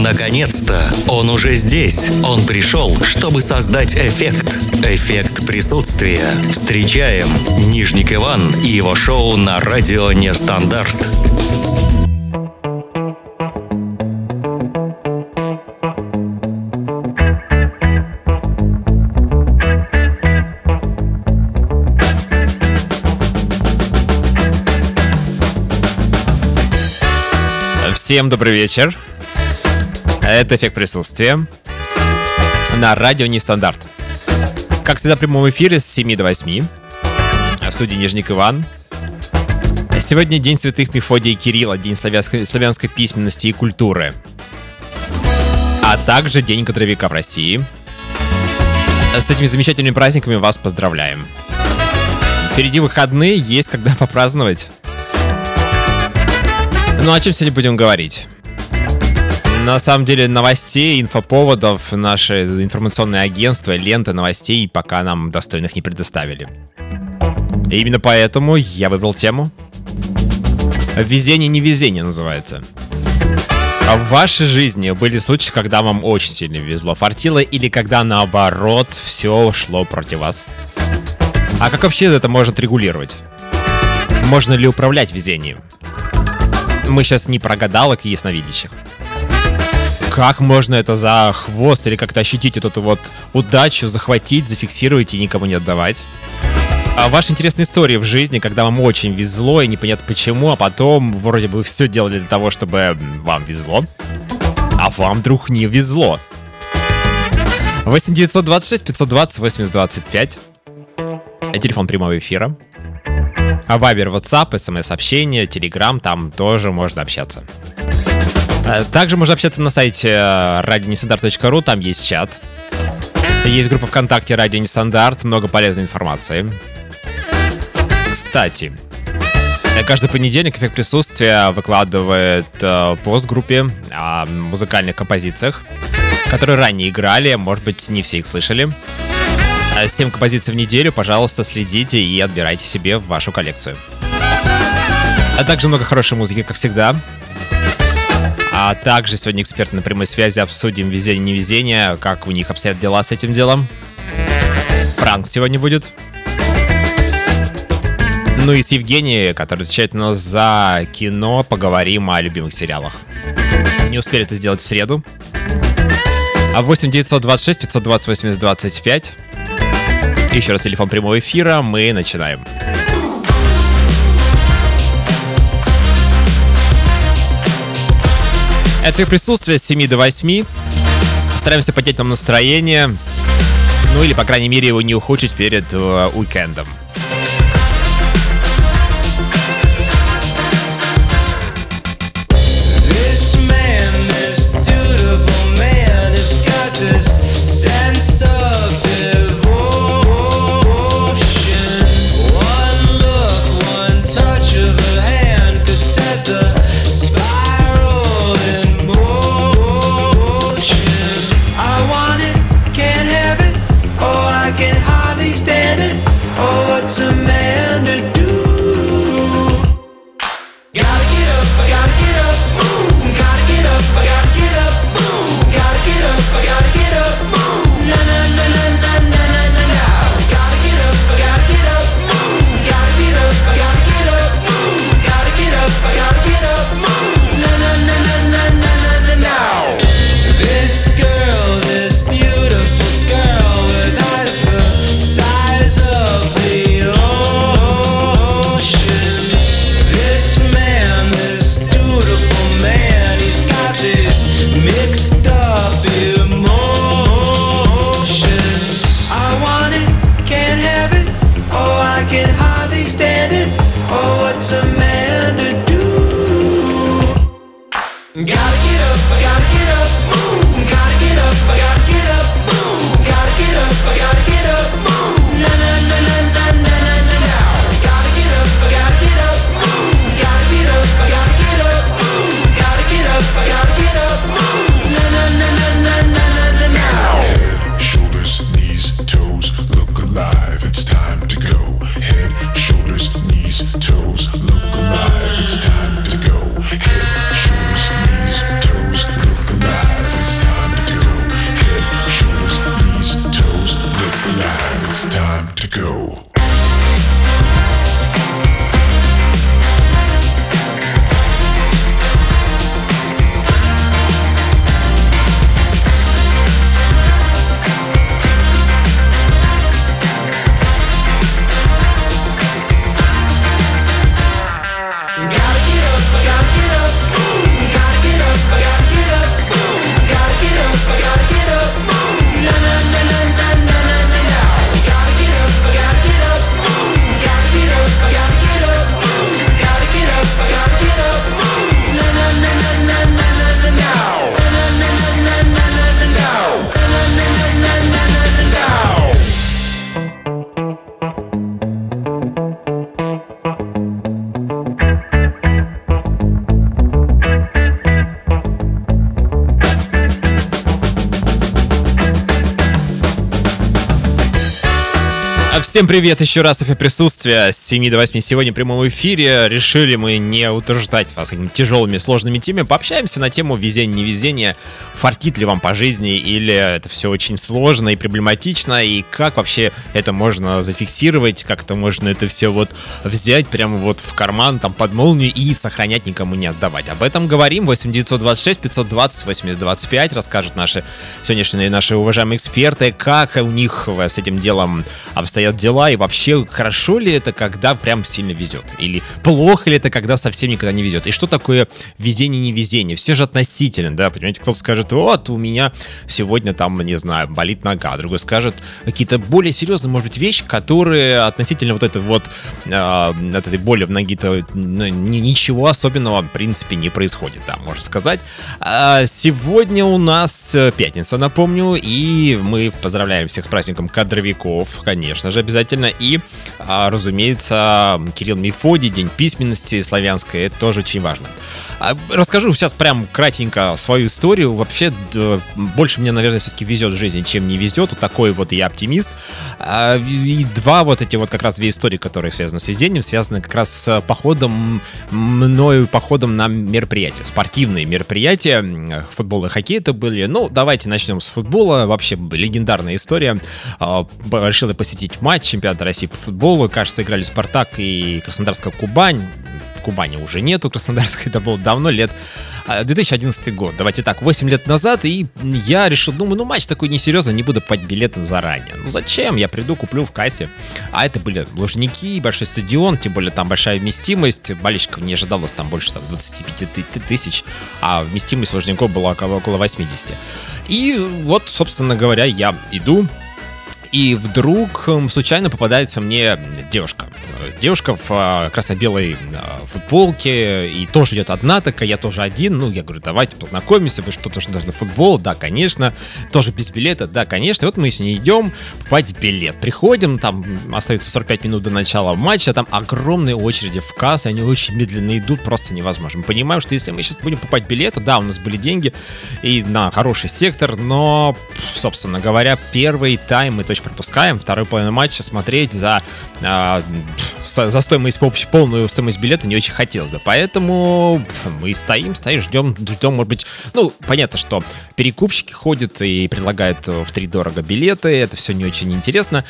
Наконец-то! Он уже здесь. Он пришел, чтобы создать эффект. Эффект присутствия. Встречаем Нижник Иван и его шоу на радио «Нестандарт». Всем добрый вечер. Это эффект присутствия на радио Нестандарт. Как всегда, в прямом эфире с 7 до 8. В студии Нижник Иван. Сегодня День святых Мефодия и Кирилла, День славянской, славянской письменности и культуры. А также День кадровика в России. С этими замечательными праздниками вас поздравляем. Впереди выходные, есть когда попраздновать. Ну, о чем сегодня будем говорить? На самом деле новостей, инфоповодов наше информационное агентство, лента новостей пока нам достойных не предоставили. И именно поэтому я выбрал тему. Везение-невезение называется. А в вашей жизни были случаи, когда вам очень сильно везло, фартило, или когда наоборот все шло против вас? А как вообще это можно регулировать? Можно ли управлять везением? Мы сейчас не про гадалок и ясновидящих. Как можно это за хвост или как-то ощутить эту вот удачу, захватить, зафиксировать и никому не отдавать? А ваши интересные истории в жизни, когда вам очень везло и непонятно почему, а потом вроде бы все делали для того, чтобы вам везло, а вам вдруг не везло. 8 926 520 80 25. Телефон прямого эфира. А Вайбер, WhatsApp, смс-сообщения, Telegram, там тоже можно общаться. А также можно общаться на сайте radionestandarт.ru, там есть чат. Есть группа ВКонтакте «Радио Нестандарт», много полезной информации. Кстати, каждый понедельник «Эффект присутствия» выкладывает э, пост группе о музыкальных композициях, которые ранее играли, может быть, не все их слышали. 7 а композиций в неделю, пожалуйста, следите и отбирайте себе в вашу коллекцию. А также много хорошей музыки, как всегда. А также сегодня эксперты на прямой связи обсудим везение-невезение, как у них обстоят дела с этим делом. Пранк сегодня будет. Ну и с Евгенией, который отвечает у нас за кино, поговорим о любимых сериалах. Не успели это сделать в среду. А 8 926 520 80 25 еще раз телефон прямого эфира, мы начинаем. Это присутствие с 7 до 8. Стараемся поднять нам настроение. Ну или, по крайней мере, его не ухудшить перед э, уикендом. Всем привет еще раз, эфир присутствия с 7 до 8 сегодня в прямом эфире. Решили мы не утруждать вас какими-то тяжелыми, сложными темами. Пообщаемся на тему везения-невезения. Фартит ли вам по жизни или это все очень сложно и проблематично, и как вообще это можно зафиксировать, как это можно это все вот взять прямо вот в карман, там под молнию и сохранять никому не отдавать. Об этом говорим. 8926 520 8025 расскажут наши сегодняшние наши уважаемые эксперты, как у них с этим делом обстоят дела, и вообще хорошо ли это, когда прям сильно везет, или плохо ли это, когда совсем никогда не везет, и что такое везение-невезение, все же относительно, да, понимаете, кто-то скажет, вот, у меня сегодня там, не знаю, болит нога, другой скажет какие-то более серьезные, может быть, вещи, которые относительно вот этой вот, э, этой боли в ноге-то ну, ничего особенного, в принципе, не происходит, да, можно сказать. А сегодня у нас э, пятница, напомню, и мы поздравляем всех с праздником кадровиков, конечно же, обязательно. И, а, разумеется, Кирилл Мефодий, День письменности славянской, это тоже очень важно. А, расскажу сейчас прям кратенько свою историю. Вообще, больше мне, наверное, все-таки везет в жизни, чем не везет. Вот такой вот я оптимист. А, и два вот эти вот как раз две истории, которые связаны с везением, связаны как раз с походом, мною походом на мероприятия, спортивные мероприятия. Футбол и хоккей это были. Ну, давайте начнем с футбола. Вообще, легендарная история. Решил я посетить матч чемпионата России по футболу. Кажется, играли Спартак и Краснодарская Кубань. Кубани уже нету, Краснодарской это было давно, лет 2011 а, год, давайте так, 8 лет назад, и я решил, думаю, ну матч такой несерьезный, не буду покупать билеты заранее. Ну зачем? Я приду, куплю в кассе. А это были Лужники, большой стадион, тем более там большая вместимость, болельщиков не ожидалось там больше там, 25 тысяч, а вместимость Лужников была около 80. И вот, собственно говоря, я иду, и вдруг случайно попадается мне девушка. Девушка в а, красно-белой а, футболке, и тоже идет одна такая, я тоже один. Ну, я говорю, давайте познакомимся, вы что, тоже должны футбол? Да, конечно. Тоже без билета? Да, конечно. И вот мы с ней идем покупать билет. Приходим, там остается 45 минут до начала матча, там огромные очереди в кассы, они очень медленно идут, просто невозможно. Мы понимаем, что если мы сейчас будем покупать билеты, да, у нас были деньги и на хороший сектор, но, собственно говоря, первый тайм мы точно матч пропускаем, второй половину матча смотреть за, э, за стоимость, полную стоимость билета не очень хотелось бы. Поэтому мы стоим, стоим, ждем, ждем, может быть, ну, понятно, что перекупщики ходят и предлагают в три дорого билеты, это все не очень интересно.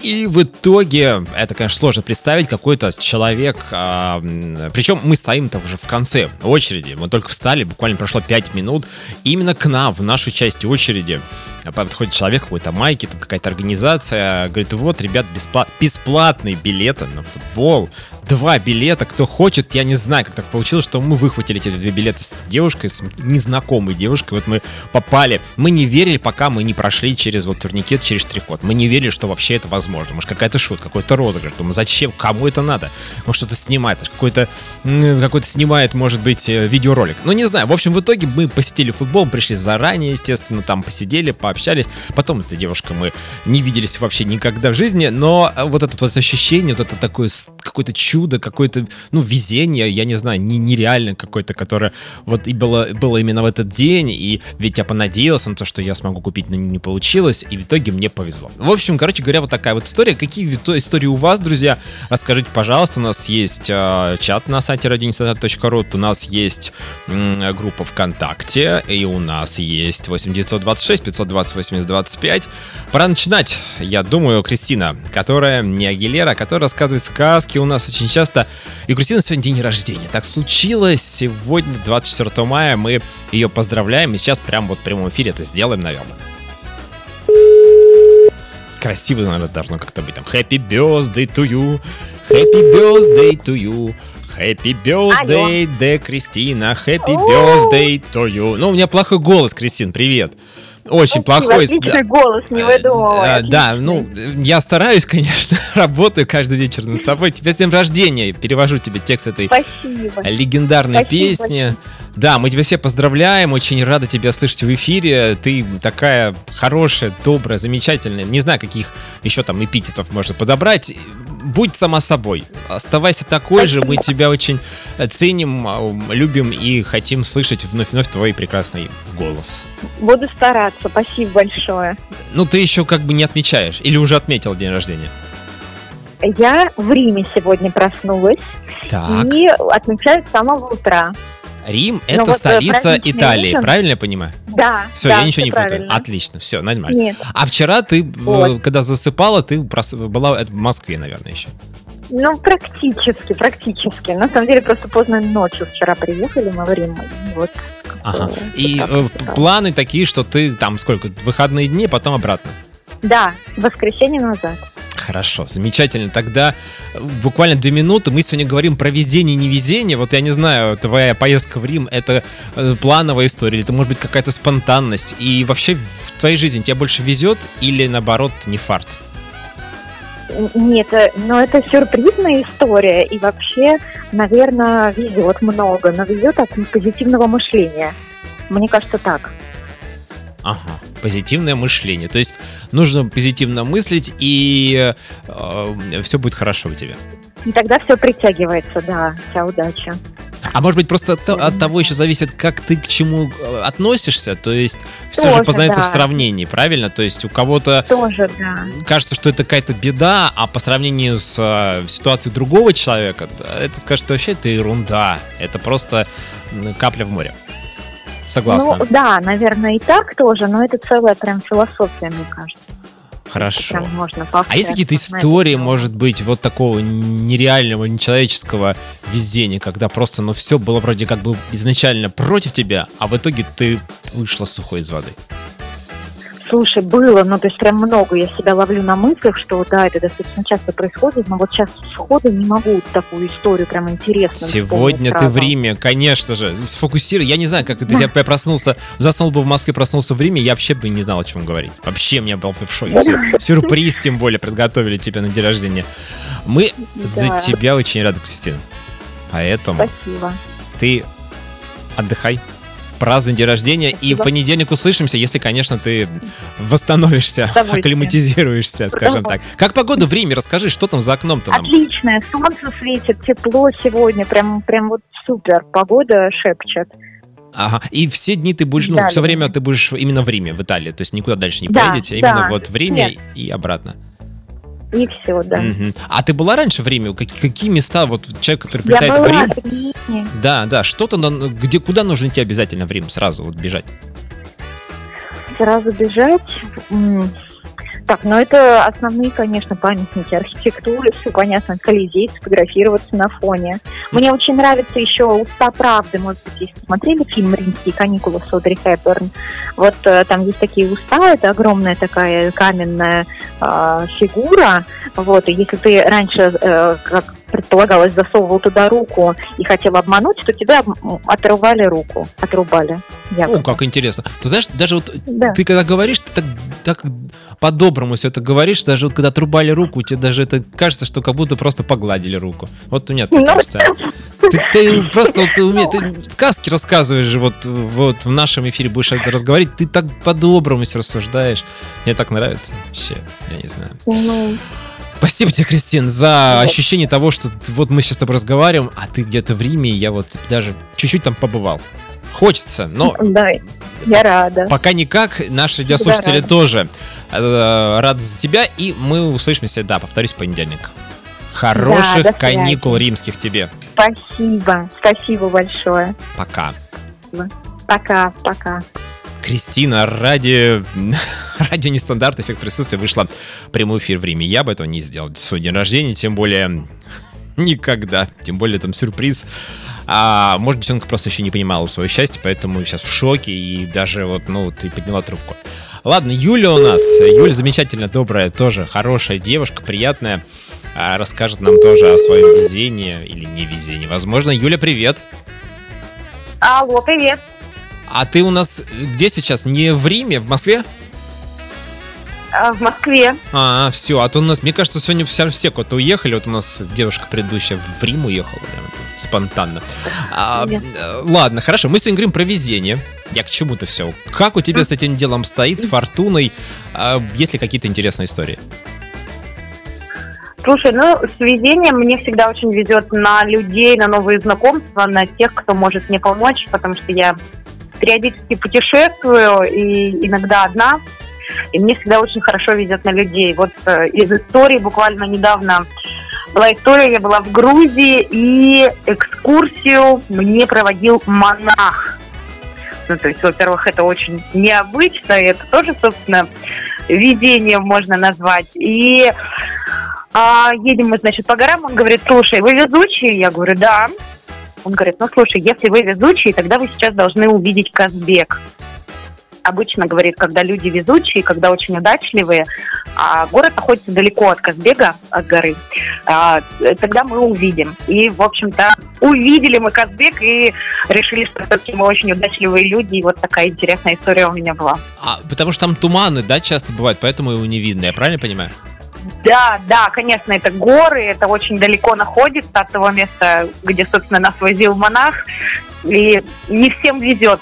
И в итоге, это, конечно, сложно представить, какой-то человек, э, а, причем мы стоим-то уже в конце очереди, мы только встали, буквально прошло 5 минут, именно к нам, в нашу часть очереди, подходит человек, какой-то майки, там какая-то организация, говорит, вот, ребят, беспла- бесплатные билеты на футбол, два билета, кто хочет, я не знаю, как так получилось, что мы выхватили эти две билета с девушкой, с незнакомой девушкой, вот мы попали, мы не верили, пока мы не прошли через вот турникет, через штрих-код, мы не верили, что вообще это возможно, может какая-то шутка, какой-то розыгрыш, думаю, зачем, кому это надо, может что-то снимает, какой-то, какой-то снимает, может быть, э, видеоролик, ну не знаю, в общем, в итоге мы посетили футбол, пришли заранее, естественно, там посидели, пообщались, потом эта девушка мы не виделись вообще никогда в жизни, но вот это вот ощущение, вот это такое какое-то чудо, какое-то, ну, везение, я не знаю, не, нереально какое-то, которое вот и было, было именно в этот день, и ведь я понадеялся на то, что я смогу купить, но не получилось, и в итоге мне повезло. В общем, короче говоря, вот такая вот история. Какие истории у вас, друзья? Расскажите, пожалуйста, у нас есть э, чат на сайте radioinstitut.ru, у нас есть э, группа ВКонтакте, и у нас есть 8926 520 80 25. Пора начинать. Я думаю, Кристина, которая не Агилера, которая рассказывает сказки у нас очень часто. И Кристина сегодня день рождения. Так случилось. Сегодня, 24 мая, мы ее поздравляем. И сейчас прямо вот в прямом эфире это сделаем, наверное. Красиво, наверное, должно как-то быть там. Happy birthday to you. Happy birthday to you. Happy birthday, де Кристина. Happy birthday to you. Ну, у меня плохой голос, Кристин, привет. Очень Спасибо, плохой. Отличный да. голос, не выдумывай. Да, ну, я стараюсь, конечно, работаю каждый вечер над собой. Тебя с днем рождения. Перевожу тебе текст этой Спасибо. легендарной песни. Да, мы тебя все поздравляем, очень рада тебя слышать в эфире. Ты такая хорошая, добрая, замечательная. Не знаю, каких еще там эпитетов можно подобрать будь сама собой. Оставайся такой же, мы тебя очень ценим, а, любим и хотим слышать вновь-вновь твой прекрасный голос. Буду стараться, спасибо большое. Ну, ты еще как бы не отмечаешь, или уже отметил день рождения? Я в Риме сегодня проснулась Так, и отмечаю с самого утра. Рим это вот, э, столица Италии, ужин. правильно я понимаю? Да, Все, да, я ничего не путаю. правильно. Отлично, все, нормально. Нет, А вчера ты, э, Вот. когда засыпала, ты была э, в Москве, наверное, еще. ну практически, практически. На самом деле просто поздно ночью вчера приехали мы в Рим. и Вот, Ага. вот И так э, планы такие, что ты там сколько, выходные дни, потом обратно. Да, воскресенье назад. Хорошо, замечательно. Тогда э, буквально две минуты. Мы сегодня говорим про везение и невезение. Вот я не знаю, твоя поездка в Рим это э, плановая история, или это может быть какая-то спонтанность. И вообще в твоей жизни тебе больше везет или наоборот не фарт? Нет, э, но это сюрпризная история, и вообще, наверное, везет много, но везет от позитивного мышления. Мне кажется, так. Ага, позитивное мышление. То есть нужно позитивно мыслить, и все будет хорошо у тебя. И тогда все притягивается, да, вся удача. А может быть, просто от, от того еще зависит, как ты к чему э, относишься. То есть все же Тоже, познается в да. сравнении, правильно? То есть у кого-то Тоже, да. кажется, что это какая-то беда, а по сравнению с э, ситуацией другого человека, это скажет, что вообще это ерунда. Это просто капля в море. Согласна. Ну, да, наверное, и так тоже, но это целая прям философия, мне кажется. Хорошо. Прям можно А есть какие-то истории, может быть, вот такого нереального, нечеловеческого везения, когда просто, ну, все было вроде как бы изначально против тебя, а в итоге ты вышла сухой из воды? Слушай, было, ну, то есть прям много. Я себя ловлю на мыслях, что да, это достаточно часто происходит, но вот сейчас сходу не могу такую историю прям интересную Сегодня ты в сразу. Риме, конечно же. Сфокусируй. Я не знаю, как это я проснулся, заснул бы в Москве, проснулся в Риме, я вообще бы не знал, о чем говорить. Вообще меня был в шоке. Сюрприз, тем более, подготовили тебе на день рождения. Мы за Да. тебя очень рады, Кристина. Поэтому Спасибо. ты отдыхай, празднуй день рождения, и в понедельник услышимся, если, конечно, ты восстановишься, С удовольствием. акклиматизируешься, скажем так. Как погода в Риме? Расскажи, что там за окном-то нам? Отличное, солнце светит, тепло сегодня, прям, прям вот супер, погода шепчет. Ага. И все дни ты будешь, ну, Да, все время ты будешь именно в Риме, в Италии, то есть никуда дальше не Да, поедете, а именно да. вот в Риме Нет. и обратно. И все, да. Мгм. А ты была раньше в Риме? Как- Какие места, вот человек, который прилетает в Рим, в Риме. да, да, что-то, где, куда нужно идти обязательно в Рим сразу, вот бежать? сразу бежать. Так, ну это основные, конечно, памятники архитектуры, все понятно, Колизей, сфотографироваться на фоне. Мне очень нравится еще «Уста правды», может быть, если смотрели фильм «Римские каникулы» с Одри Хепберн. Вот э, там есть такие уста, это огромная такая каменная э, фигура, вот, и если ты раньше, э, как предполагалось, засовывал туда руку и хотел обмануть, то тебя отрывали руку, отрубали. якобы. О, как интересно. Ты знаешь, даже вот Да. ты когда говоришь, ты так, так по-доброму все это говоришь, даже вот когда отрубали руку, тебе даже это кажется, что как будто просто погладили руку. Вот у меня так Ну, кажется. Ты, ты просто вот ты, уме- ты сказки рассказываешь же, вот, вот в нашем эфире будешь это разговаривать, ты так по-доброму все рассуждаешь. Мне так нравится. Вообще, я не знаю. Ну, Спасибо тебе, Кристин, за Вот. ощущение того, что вот мы сейчас с тобой разговариваем, а ты где-то в Риме, и я вот даже чуть-чуть там побывал. Хочется, но да, я рада. Пока никак, наши радиослушатели рада. тоже э, рады за тебя, и мы услышимся, да, повторюсь, в понедельник. Хороших до каникул римских тебе. Спасибо, спасибо большое. Пока. Пока, пока. Кристина, ради, ради нестандарт эффект присутствия вышла прямой эфир в Риме. Я бы этого не сделал. Свой день рождения, тем более никогда. Тем более там сюрприз. А может, девчонка просто еще не понимала свое счастье, поэтому сейчас в шоке и даже вот, ну, ты подняла трубку. Ладно, Юля у нас. Юля замечательно добрая, тоже хорошая девушка, приятная. А, расскажет нам тоже о своем везении или невезении. Возможно, Юля, привет. Алло, привет. А ты у нас где сейчас? Не в Риме, в Москве? А, в Москве. А, все, а то у нас, мне кажется, сегодня все, все куда-то уехали. Вот у нас девушка предыдущая в Рим уехала, прям это спонтанно. А, Нет. э, ладно, хорошо, мы сегодня говорим про везение. Я к чему-то все. Как у тебя с этим делом стоит, с фортуной? А, есть ли какие-то интересные истории? Слушай, ну, с везением мне всегда очень везет на людей, на новые знакомства, на тех, кто может мне помочь, потому что я периодически путешествую и иногда одна, и мне всегда очень хорошо везет на людей. Вот э, из истории буквально недавно была история, я была в Грузии, и экскурсию мне проводил монах. Ну, то есть, во-первых, это очень необычно, и это тоже, собственно, видение можно назвать. И а, едем мы, значит, по горам, он говорит, слушай, вы везучие? Я говорю, да. Он говорит, ну, слушай, если вы везучие, тогда вы сейчас должны увидеть Казбек обычно говорит, когда люди везучие, когда очень удачливые, а город находится далеко от Казбега, от горы, а, тогда мы увидим. И, в общем-то, увидели мы Казбек и решили, что все-таки мы очень удачливые люди, и вот такая интересная история у меня была. А, потому что там туманы, да, часто бывают, поэтому его не видно, я правильно понимаю? Да, да, конечно, это горы, это очень далеко находится от того места, где, собственно, нас возил монах, и не всем везет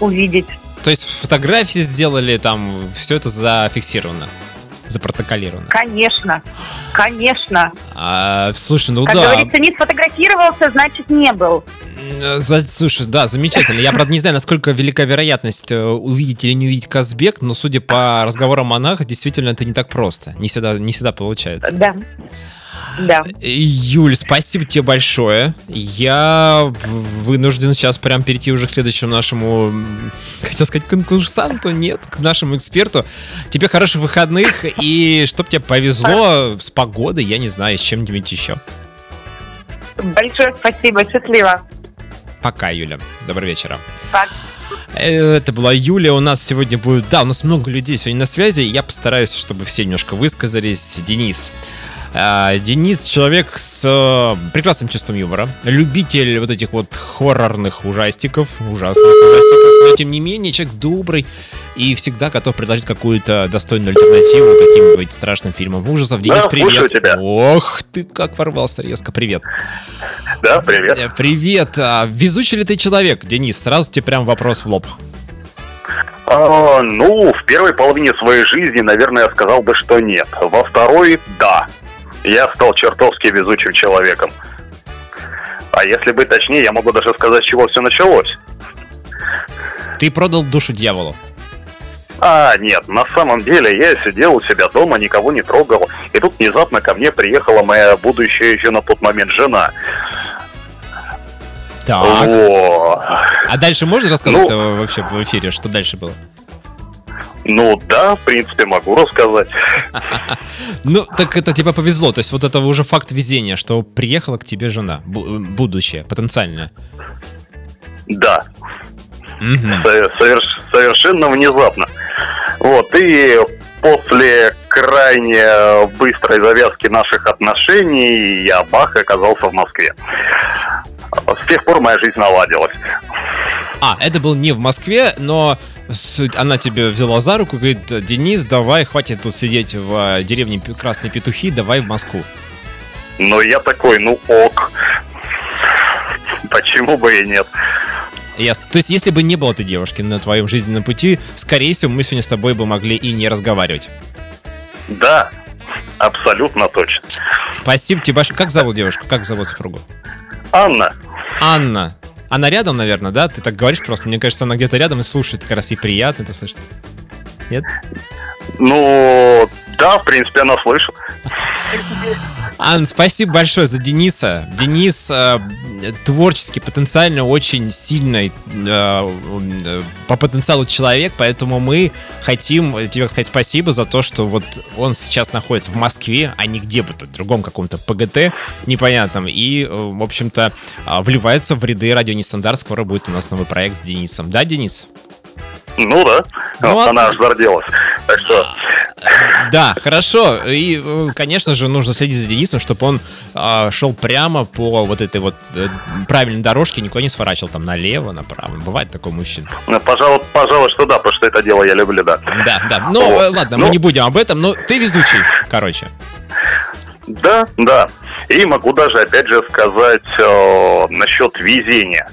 увидеть. То есть фотографии сделали, там все это зафиксировано, запротоколировано. Конечно, конечно. А, слушай, ну как да. Как говорится, не сфотографировался, значит не был. За, слушай, да, замечательно. Я, правда, не знаю, насколько велика вероятность э, увидеть или не увидеть Казбек, но судя по разговорам монаха, действительно это не так просто. Не всегда, не всегда получается. Да. Да. Юль, спасибо тебе большое. Я вынужден сейчас прям перейти уже к следующему нашему, хотел сказать, конкурсанту, нет, к нашему эксперту. Тебе хороших выходных и чтоб тебе повезло с погодой, я не знаю, с чем-нибудь еще. Большое спасибо, счастливо. Пока, Юля. Доброго вечера. Пока. Это была Юля, у нас сегодня будет... Да, у нас много людей сегодня на связи, я постараюсь, чтобы все немножко высказались. Денис, Денис человек с э, прекрасным чувством юмора, любитель вот этих вот хоррорных ужастиков, ужасных ужастиков, но тем не менее человек добрый и всегда готов предложить какую-то достойную альтернативу каким-нибудь страшным фильмам ужасов. Денис, да, привет. Тебя. Ох, ты как ворвался резко, привет. Да, привет. Э, привет. А, везучий ли ты человек, Денис? Сразу тебе прям вопрос в лоб. А, ну, в первой половине своей жизни, наверное, я сказал бы, что нет. Во второй – да я стал чертовски везучим человеком. А если быть точнее, я могу даже сказать, с чего все началось. Ты продал душу дьяволу. А, нет, на самом деле я сидел у себя дома, никого не трогал. И тут внезапно ко мне приехала моя будущая еще на тот момент жена. Так. О. А дальше можно рассказать ну, вообще в эфире, что дальше было? Ну да, в принципе, могу рассказать. Ну, так это тебе повезло. То есть вот это уже факт везения, что приехала к тебе жена, будущее, потенциальное. Да. Совершенно внезапно. Вот, и после крайне быстрой завязки наших отношений я бах оказался в Москве. С тех пор моя жизнь наладилась. А, это был не в Москве, но она тебе взяла за руку и говорит, Денис, давай, хватит тут сидеть в э, деревне Красные Петухи, давай в Москву. Ну, я такой, ну ок. Почему бы и нет? Ясно. То есть, если бы не было этой девушки на твоем жизненном пути, скорее всего, мы сегодня с тобой бы могли и не разговаривать. Да, абсолютно точно. Спасибо тебе большое. Как зовут девушку? Как зовут супругу? Анна. Анна. Она рядом, наверное, да? Ты так говоришь просто. Мне кажется, она где-то рядом и слушает, как раз и приятно это слышать. Нет? Ну, да, в принципе, она слышит. Ан, спасибо большое за Дениса. Денис э, творчески, потенциально очень сильный э, э, по потенциалу человек, поэтому мы хотим тебе сказать спасибо за то, что вот он сейчас находится в Москве, а не где бы то, в другом каком-то ПГТ непонятном, и, э, в общем-то, э, вливается в ряды радио Нестандарт. Скоро будет у нас новый проект с Денисом. Да, Денис? Ну да, ну, она аж зарделась. Так что... Да, хорошо. И, э, конечно же, нужно следить за Денисом, чтобы он э, шел прямо по вот этой вот э, правильной дорожке, никуда не сворачивал там налево, направо. Бывает такой мужчина. Ну, пожалуй, пожалуй, что да, потому что это дело я люблю, да. Да, да. Ну, вот. Э, ладно, ну, мы не будем об этом, но ты везучий, короче. Да, да. И могу даже, опять же, сказать э, насчет везения.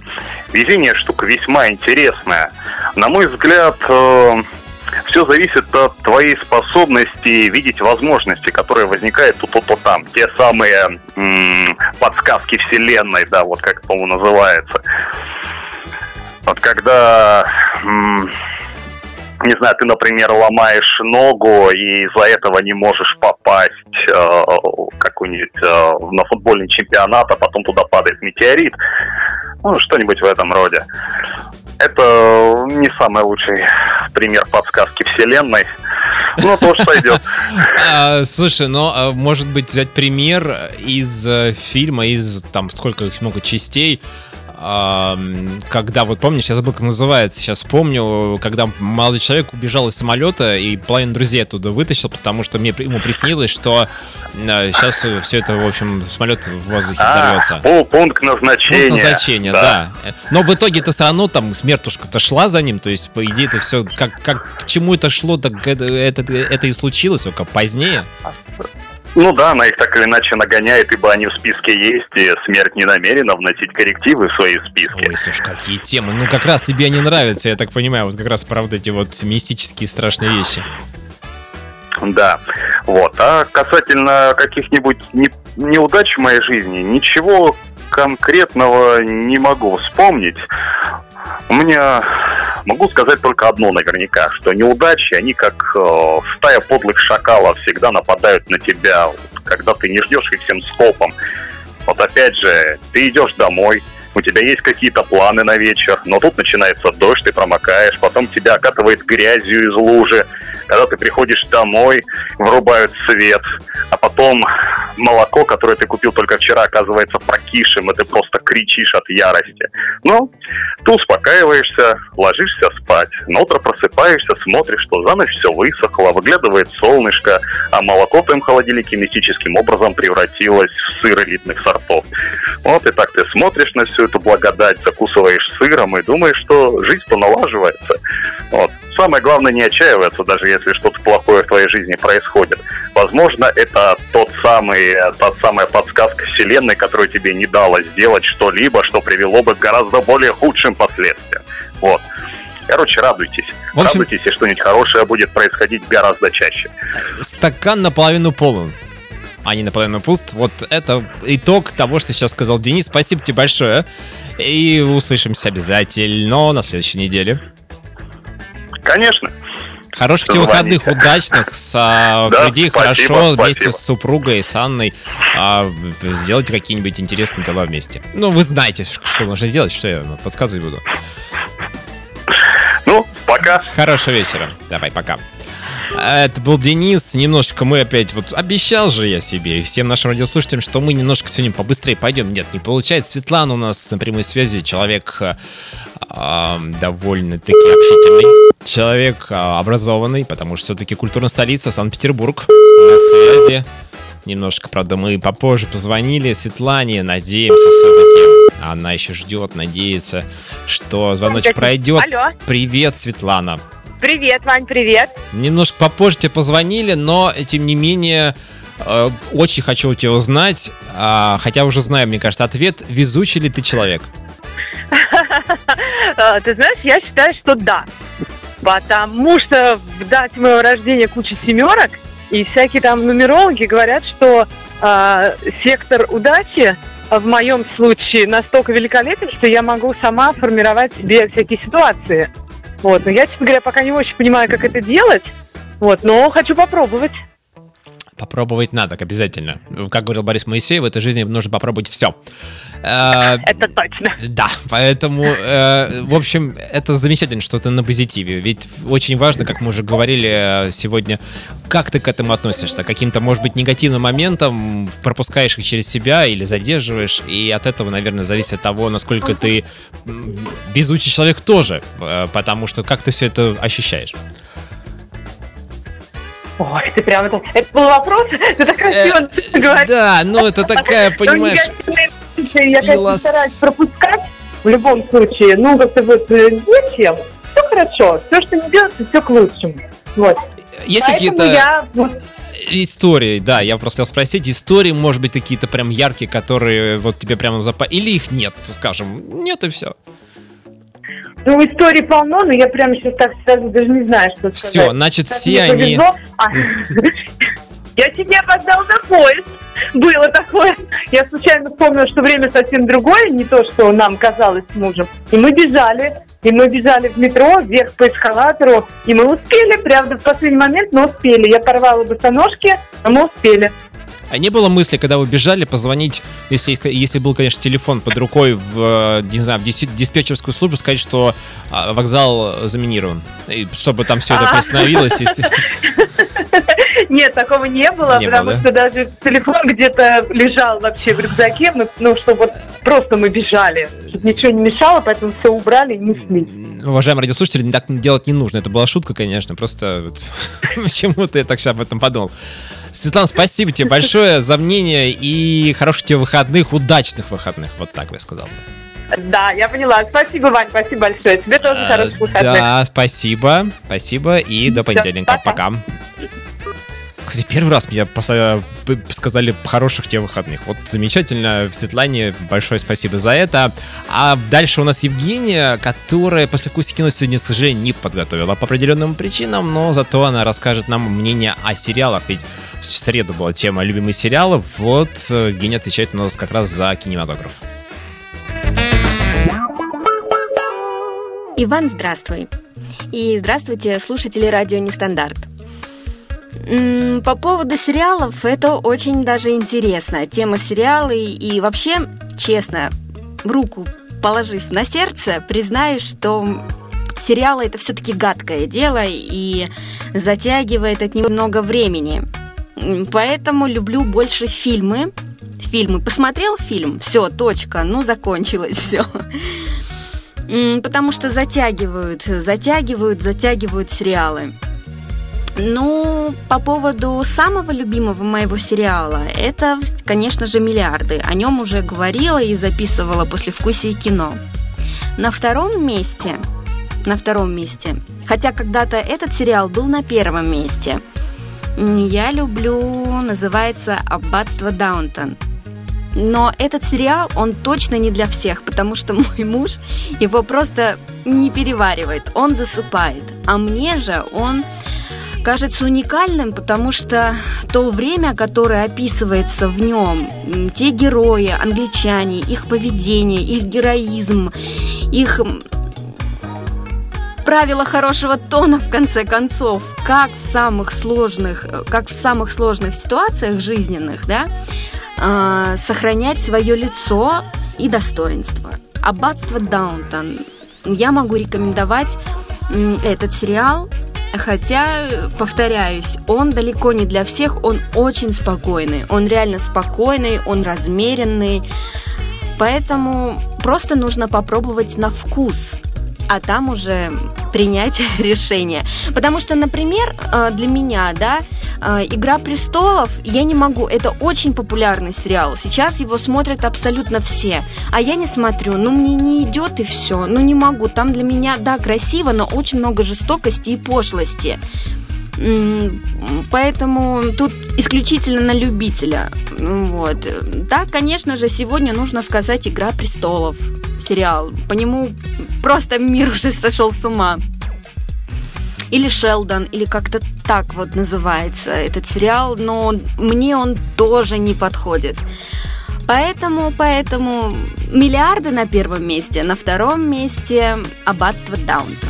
Везение штука весьма интересная. На мой взгляд, э, все зависит от твоей способности видеть возможности, которые возникают тут то, то там. Те самые м- подсказки вселенной, да, вот как, по-моему, называется. Вот когда м- не знаю, ты, например, ломаешь ногу и из-за этого не можешь попасть э, какой-нибудь э, на футбольный чемпионат, а потом туда падает метеорит. Ну, что-нибудь в этом роде. Это не самый лучший пример подсказки вселенной. Ну, тоже сойдет. А, слушай, ну, а, может быть, взять пример из э, фильма, из там сколько их много частей, когда, вот помнишь, я забыл, как называется, сейчас помню, когда молодой человек убежал из самолета и половину друзей оттуда вытащил, потому что мне ему приснилось, что сейчас все это, в общем, самолет в воздухе а, взорвется. пункт назначения. Пункт назначения, да. да. Но в итоге-то все равно там смертушка-то шла за ним, то есть, по идее, это все, как, как к чему это шло, так это, это, это и случилось, только позднее. Ну да, она их так или иначе нагоняет, ибо они в списке есть, и смерть не намерена вносить коррективы в свои списки. Ой, слушай, какие темы. Ну как раз тебе они нравятся, я так понимаю, вот как раз про вот эти вот мистические страшные вещи. Да, вот. А касательно каких-нибудь не, неудач в моей жизни, ничего конкретного не могу вспомнить. У меня могу сказать только одно наверняка, что неудачи, они как э, стая подлых шакалов всегда нападают на тебя, когда ты не ждешь их всем скопом. Вот опять же, ты идешь домой, у тебя есть какие-то планы на вечер, но тут начинается дождь, ты промокаешь, потом тебя окатывает грязью из лужи, когда ты приходишь домой, врубают свет, а потом молоко, которое ты купил только вчера, оказывается прокисшим, и ты просто кричишь от ярости. Ну, ты успокаиваешься, ложишься спать. На утро просыпаешься, смотришь, что за ночь все высохло, выглядывает солнышко, а молоко в твоем холодильнике мистическим образом превратилось в сыр элитных сортов. Вот и так ты смотришь на всю эту благодать, закусываешь сыром и думаешь, что жизнь-то налаживается. Вот. Самое главное не отчаиваться, даже если что-то плохое в твоей жизни происходит. Возможно, это тот самый, та самая подсказка Вселенной, которая тебе не дала сделать что-либо, что привело бы к гораздо более худшим последствиям. Вот. Короче, радуйтесь. В общем... Радуйтесь, и что-нибудь хорошее будет происходить гораздо чаще. Стакан наполовину полон а не наполовину пуст. Вот это итог того, что сейчас сказал Денис. Спасибо тебе большое. И услышимся обязательно на следующей неделе. Конечно. Хороших тебе выходных, удачных, с а, да, людей спасибо, хорошо спасибо. вместе с супругой, с Анной а, сделать какие-нибудь интересные дела вместе. Ну, вы знаете, что нужно сделать, что я подсказывать буду. Ну, пока. Хорошего вечера. Давай, пока. Это был Денис. Немножечко мы опять вот обещал же я себе и всем нашим радиослушателям, что мы немножко сегодня побыстрее пойдем. Нет, не получается. Светлана у нас на прямой связи. Человек э, довольно-таки общительный. Человек э, образованный, потому что все-таки культурная столица Санкт-Петербург. На связи. Немножко, правда, мы попозже позвонили Светлане. Надеемся все-таки. Она еще ждет, надеется, что звоночек пройдет. Алло. Привет, Светлана. Привет, Вань, привет. Немножко попозже тебе позвонили, но тем не менее э, очень хочу у тебя узнать, э, хотя уже знаю, мне кажется, ответ, везучий ли ты человек? Э, ты знаешь, я считаю, что да. Потому что в дате моего рождения куча семерок, и всякие там нумерологи говорят, что э, сектор удачи в моем случае настолько великолепен, что я могу сама формировать себе всякие ситуации. Вот, но я, честно говоря, пока не очень понимаю, как это делать. Вот, но хочу попробовать. Попробовать надо, обязательно. Как говорил Борис Моисеев, в этой жизни нужно попробовать все. Э, это точно. Да, поэтому, э, в общем, это замечательно, что ты на позитиве. Ведь очень важно, как мы уже говорили э, сегодня, как ты к этому относишься. Каким-то, может быть, негативным моментом пропускаешь их через себя или задерживаешь. И от этого, наверное, зависит от того, насколько ты безучий человек тоже. Потому что как ты все это ощущаешь. Ой, ты прям это... Это был вопрос? Ты так красиво э, говоришь. Да, ну это такая, понимаешь... Я, конечно, стараюсь пропускать в любом случае. Ну, как-то вот э, зачем? Все хорошо. Все, что не делается, все к лучшему. Вот. Есть какие-то... Я... Истории, да, я просто хотел спросить, истории, может быть, какие-то прям яркие, которые вот тебе прямо запа... Или их нет, скажем, нет и все. Ну, истории полно, но я прямо сейчас так сразу даже не знаю, что сказать. Все, значит, все они... А, Я чуть не опоздал на поезд. Было такое. Я случайно вспомнила, что время совсем другое, не то, что нам казалось с мужем. И мы бежали. И мы бежали в метро, вверх по эскалатору. И мы успели, правда, в последний момент, но успели. Я порвала босоножки, а мы успели. А не было мысли, когда вы бежали, позвонить, если, если был, конечно, телефон под рукой в, не знаю, в диспетчерскую службу, сказать, что а, вокзал заминирован, и чтобы там все это а. приостановилось? Нет, такого не было, потому что даже телефон где-то лежал вообще в рюкзаке, ну, чтобы вот просто мы бежали, чтобы ничего не мешало, поэтому все убрали и неслись. Уважаемые радиослушатели, так делать не нужно. Это была шутка, конечно, просто почему-то я так сейчас об этом подумал. Светлана, спасибо тебе большое за мнение и хороших тебе выходных, удачных выходных. Вот так я сказал Да, я поняла. Спасибо, Вань, спасибо большое. Тебе тоже а, хороших выходных. Да, спасибо, спасибо и до понедельника. Пока. Кстати, первый раз мне сказали хороших тебе выходных. Вот замечательно. Светлане большое спасибо за это. А дальше у нас Евгения, которая после вкуса кино сегодня, к сожалению, не подготовила по определенным причинам, но зато она расскажет нам мнение о сериалах. Ведь в среду была тема любимых сериалов. Вот э, Евгения отвечает у нас как раз за кинематограф. Иван, здравствуй. И здравствуйте, слушатели радио Нестандарт. По поводу сериалов, это очень даже интересно. Тема сериалы и вообще, честно, руку положив на сердце, признаюсь, что сериалы это все-таки гадкое дело и затягивает от него много времени. Поэтому люблю больше фильмы. Фильмы. Посмотрел фильм, все, точка, ну закончилось все. Потому что затягивают, затягивают, затягивают сериалы. Ну, по поводу самого любимого моего сериала, это, конечно же, «Миллиарды». О нем уже говорила и записывала после вкусия кино. На втором месте, на втором месте, хотя когда-то этот сериал был на первом месте, я люблю, называется «Аббатство Даунтон». Но этот сериал, он точно не для всех, потому что мой муж его просто не переваривает, он засыпает. А мне же он кажется уникальным, потому что то время, которое описывается в нем, те герои, англичане, их поведение, их героизм, их правила хорошего тона в конце концов, как в самых сложных, как в самых сложных ситуациях жизненных, да, э, сохранять свое лицо и достоинство. Аббатство Даунтон. Я могу рекомендовать этот сериал Хотя, повторяюсь, он далеко не для всех, он очень спокойный. Он реально спокойный, он размеренный. Поэтому просто нужно попробовать на вкус а там уже принять решение. Потому что, например, э, для меня, да, э, «Игра престолов» я не могу, это очень популярный сериал. Сейчас его смотрят абсолютно все, а я не смотрю, ну мне не идет и все, ну не могу. Там для меня, да, красиво, но очень много жестокости и пошлости. Поэтому тут исключительно на любителя. Вот. Да, конечно же, сегодня нужно сказать «Игра престолов» сериал. По нему просто мир уже сошел с ума. Или Шелдон, или как-то так вот называется этот сериал, но мне он тоже не подходит. Поэтому, поэтому миллиарды на первом месте, на втором месте аббатство Даунтон.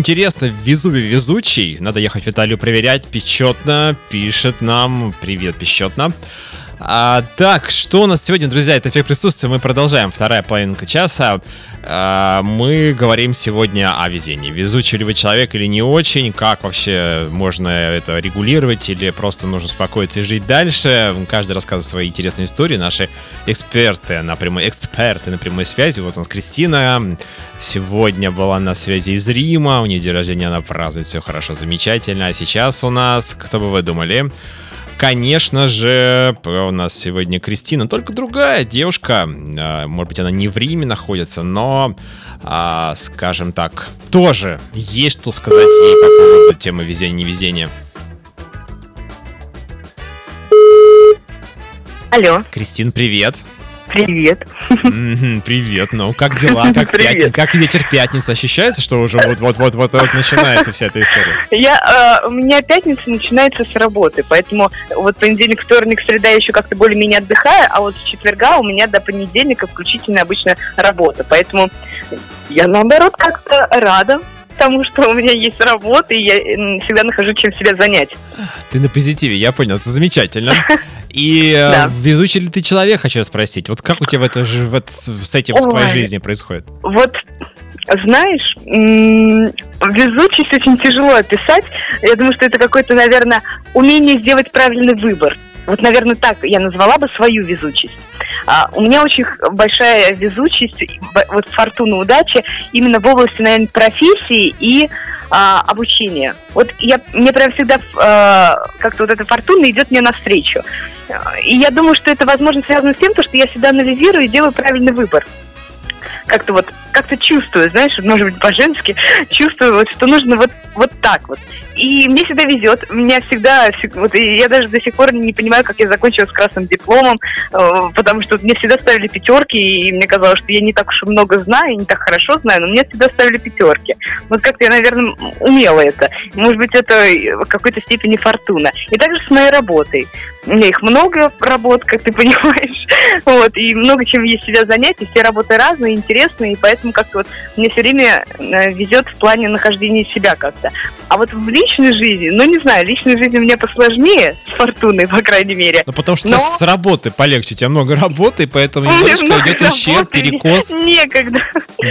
Интересно, Везувий везучий, надо ехать в Италию проверять, печетно, пишет нам, привет, печетно. А, так, что у нас сегодня, друзья, это эффект присутствия, мы продолжаем, вторая половинка часа. А, мы говорим сегодня о везении. Везучий ли вы человек или не очень, как вообще можно это регулировать или просто нужно успокоиться и жить дальше. Каждый рассказывает свои интересные истории, наши эксперты на прямой, эксперты на прямой связи. Вот у нас Кристина, сегодня была на связи из Рима, у нее день рождения, она празднует, все хорошо, замечательно. А сейчас у нас, кто бы вы думали, Конечно же, у нас сегодня Кристина, только другая девушка. А, Может быть, она не в Риме находится, но, а, скажем так, тоже есть что сказать ей по поводу темы везения-невезения. Алло, Кристин, привет. Привет. Привет, ну как дела? Как, пятни- как вечер пятницы? Ощущается, что уже вот-вот-вот-вот вот начинается вся эта история? Я, э, у меня пятница начинается с работы, поэтому вот понедельник, вторник, среда я еще как-то более-менее отдыхаю, а вот с четверга у меня до понедельника включительно обычно работа. Поэтому я, наоборот, как-то рада тому, что у меня есть работа, и я всегда нахожу чем себя занять. Ты на позитиве, я понял, это замечательно. И э, Да. везучий ли ты человек, хочу спросить. Вот как у тебя в это же, в это- с этим в твоей Ой. жизни происходит? Вот, знаешь, везучесть очень тяжело описать. Я думаю, что это какое-то, наверное, умение сделать правильный выбор. Вот, наверное, так я назвала бы свою везучесть. А, у меня очень большая везучесть, вот фортуна удачи именно в области, наверное, профессии и а, обучения. Вот я, мне прям всегда а, как-то вот эта фортуна идет мне навстречу. И я думаю, что это, возможно, связано с тем, то, что я всегда анализирую и делаю правильный выбор как-то вот как-то чувствую, знаешь, может быть, по-женски, чувствую, вот, что нужно вот, вот так вот. И мне всегда везет, меня всегда, всег- вот, и я даже до сих пор не понимаю, как я закончила с красным дипломом, э, потому что мне всегда ставили пятерки, и мне казалось, что я не так уж много знаю, не так хорошо знаю, но мне всегда ставили пятерки. Вот как-то я, наверное, умела это. Может быть, это и в какой-то степени фортуна. И также с моей работой. У меня их много работ, как ты понимаешь. Вот, и много чем есть себя занять, и все работы разные, интересные, и поэтому как-то вот мне все время э, везет в плане нахождения себя как-то. А вот в личной жизни, ну не знаю, личная жизнь у меня посложнее, с фортуной, по крайней мере. Ну, потому что Но- с работы полегче, у тебя много работы, поэтому много идет ущерб, перекос. Некогда.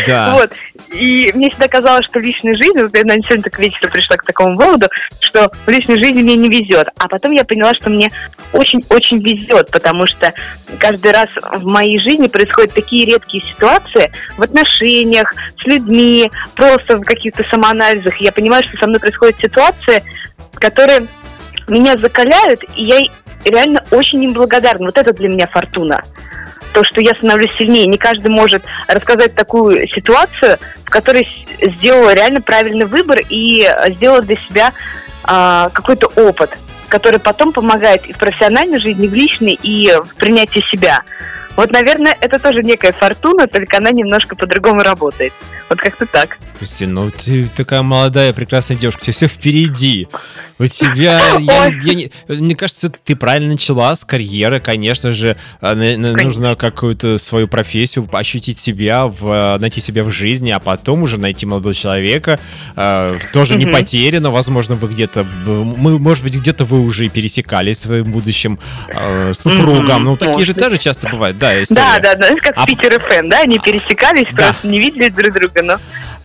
Да. Вот. И мне всегда казалось, что в личной жизни, вот я наверное, сегодня так вечеру пришла к такому выводу, что в личной жизни мне не везет. А потом я поняла, что мне очень-очень везет, потому что каждый раз в моей жизни происходят такие редкие ситуации в отношениях, с людьми, просто в каких-то самоанализах. Я понимаю, что со мной происходят ситуации, которые меня закаляют, и я реально очень им благодарна. Вот это для меня фортуна то, что я становлюсь сильнее. Не каждый может рассказать такую ситуацию, в которой сделала реально правильный выбор и э, сделала для себя а, какой-то опыт, который потом помогает и в профессиональной жизни, и в личной, и в принятии себя. Вот, наверное, это тоже некая фортуна, только она немножко по-другому работает. Вот как-то так. Кристина, ну ты такая молодая, прекрасная девушка, у тебя все впереди. У тебя, я, я не- мне кажется, ты правильно начала с карьеры, конечно же, а, Конечно. нужно какую-то свою профессию, ощутить себя, в, найти себя в жизни, а потом уже найти молодого человека, э, тоже не Мгм. потеряно, возможно, вы где-то, мы, может быть, где-то вы уже и пересекались своим будущим э, супругом, Мгм, ну такие же может быть. тоже часто бывают, да, история. Да, да, да, как А- Питер ФМ, да, они пересекались, Да. просто не видели друг друга, но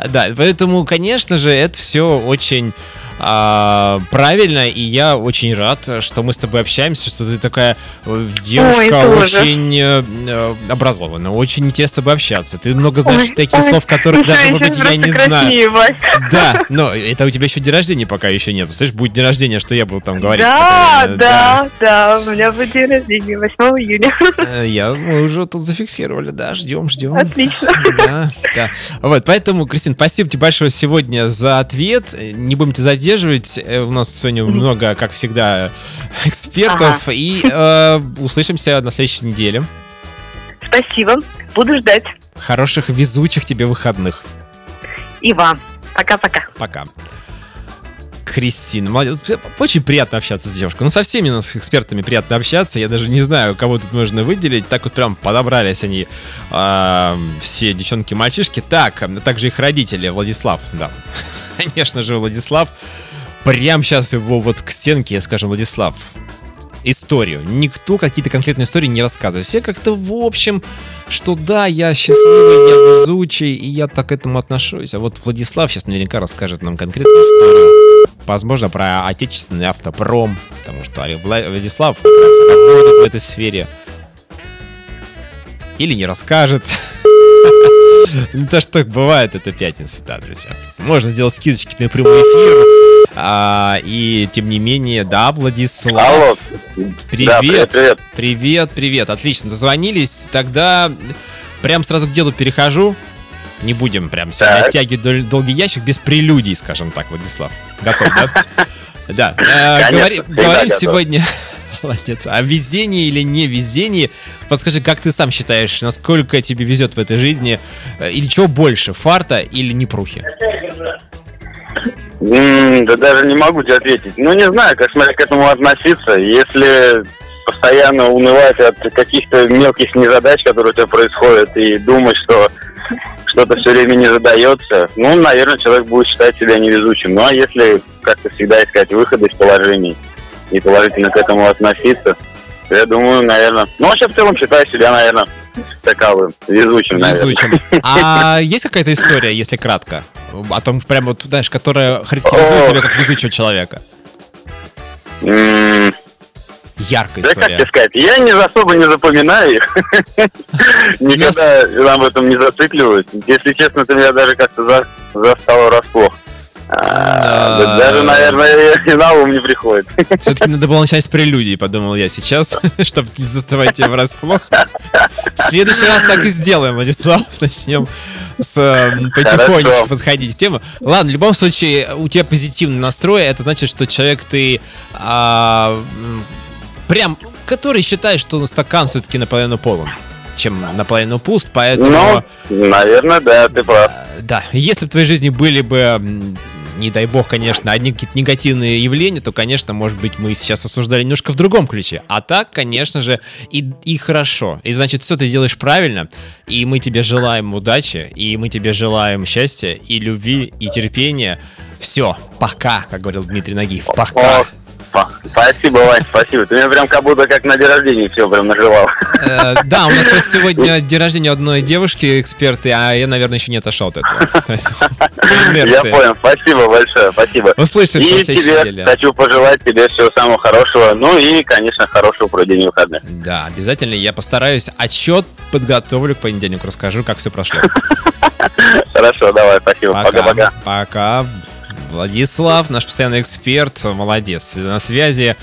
Да, поэтому, конечно же, это все очень а, правильно, и я очень рад, что мы с тобой общаемся, что ты такая э, девушка Ой, очень э, э, образованная, очень интересно с тобой общаться. Ты много знаешь Ой, таких ой, слов, которых даже, может быть, я не просто знаю. Да, но это у тебя еще день рождения пока еще нет. Представляешь, будет день рождения, что я буду там говорить. Да, например, да, да, у меня будет день рождения 8 июня. Э, Я, мы уже тут зафиксировали, да, ждем, ждем. Отлично. Да, да. Вот, поэтому, Кристин, спасибо тебе большое сегодня за ответ. Не будем тебя задерживать. Э, У нас сегодня много, как всегда, экспертов. И э, услышимся на следующей неделе. Спасибо, буду ждать. Хороших, везучих тебе выходных. И вам. Пока-пока. Пока. Кристина, молодец. Очень приятно общаться с девушкой. Ну, со всеми у нас экспертами приятно общаться. Я даже не знаю, кого тут можно выделить. Так вот прям подобрались они, а, все девчонки и мальчишки. Так, а также их родители, Владислав, да. Конечно же, Владислав. Прям сейчас его вот к стенке, скажем, Владислав, историю. Никто какие-то конкретные истории не рассказывает. Все как-то в общем, что да, я счастливый, я везучий, и я так к этому отношусь. А вот Владислав сейчас наверняка расскажет нам конкретную историю. Возможно, про отечественный автопром, потому что Вла- Владислав как раз работает в этой сфере. Или не расскажет. Ну, то, что бывает, это пятница, да, друзья. Можно сделать скидочки на прямой эфир. А, и, тем не менее, да, Владислав. Алло. Привет. Да, привет, привет. Привет, привет. Отлично, дозвонились. Тогда прям сразу к делу перехожу. Не будем прям Так. оттягивать дол- долгий ящик без прелюдий, скажем так, Владислав. Готов, да? Да. э, Говорим сегодня Молодец. О везении или не везении. Подскажи, как ты сам считаешь, насколько тебе везет в этой жизни? Э, Или чего больше, фарта или непрухи? М, Да даже не могу тебе ответить. Ну, не знаю, как смотря к этому относиться. Если постоянно унывать от каких-то мелких незадач, которые у тебя происходят, и думать, что что-то все время не задается, ну, наверное, человек будет считать себя невезучим. Ну, а если как-то всегда искать выходы из положений и положительно к этому относиться, то я думаю, наверное... Ну, вообще, в целом, считаю себя, наверное, таковым, везучим, наверное. Везучим. А есть какая-то история, если кратко? О том, прям вот, знаешь, которая характеризует тебя как везучего человека? Яркая Да как тебе история. сказать, я не особо не запоминаю их. Никогда об этом не зацикливаюсь. Если честно, ты меня даже как-то за- застал врасплох. А, да Да. Даже, наверное, и на ум не приходит. Все-таки надо было начать с прелюдии, подумал я сейчас, чтобы не заставать тебя врасплох. В следующий раз так и сделаем, Владислав. Начнем с э, потихонечку Хорошо. подходить к теме. Ладно, в любом случае, у тебя позитивный настрой, это значит, что человек ты а, прям, который считает, что стакан все-таки наполовину полон, чем наполовину пуст, поэтому... Ну, наверное, да, ты прав. А, Да, если в твоей жизни были бы, не дай бог, конечно, одни какие-то негативные явления, то, конечно, может быть, мы сейчас осуждали немножко в другом ключе. А так, конечно же, и, и хорошо. И значит, все ты делаешь правильно, и мы тебе желаем удачи, и мы тебе желаем счастья, и любви, и терпения. Все, пока, как говорил Дмитрий Нагиев, пока. Спасибо, Вань, спасибо. Ты мне прям как будто как на день рождения все прям наживал. Э, Да, у нас просто сегодня день рождения одной девушки, эксперты, а я, наверное, еще не отошел от этого. Я понял, спасибо большое, спасибо. Услышимся И тебе хочу пожелать тебе всего самого хорошего. Ну и, конечно, хорошего проведения выходных. Да, обязательно я постараюсь. Отчет подготовлю к понедельнику, расскажу, как все прошло. Хорошо, давай, спасибо. Пока-пока. Пока. Владислав, наш постоянный эксперт, молодец, на связи.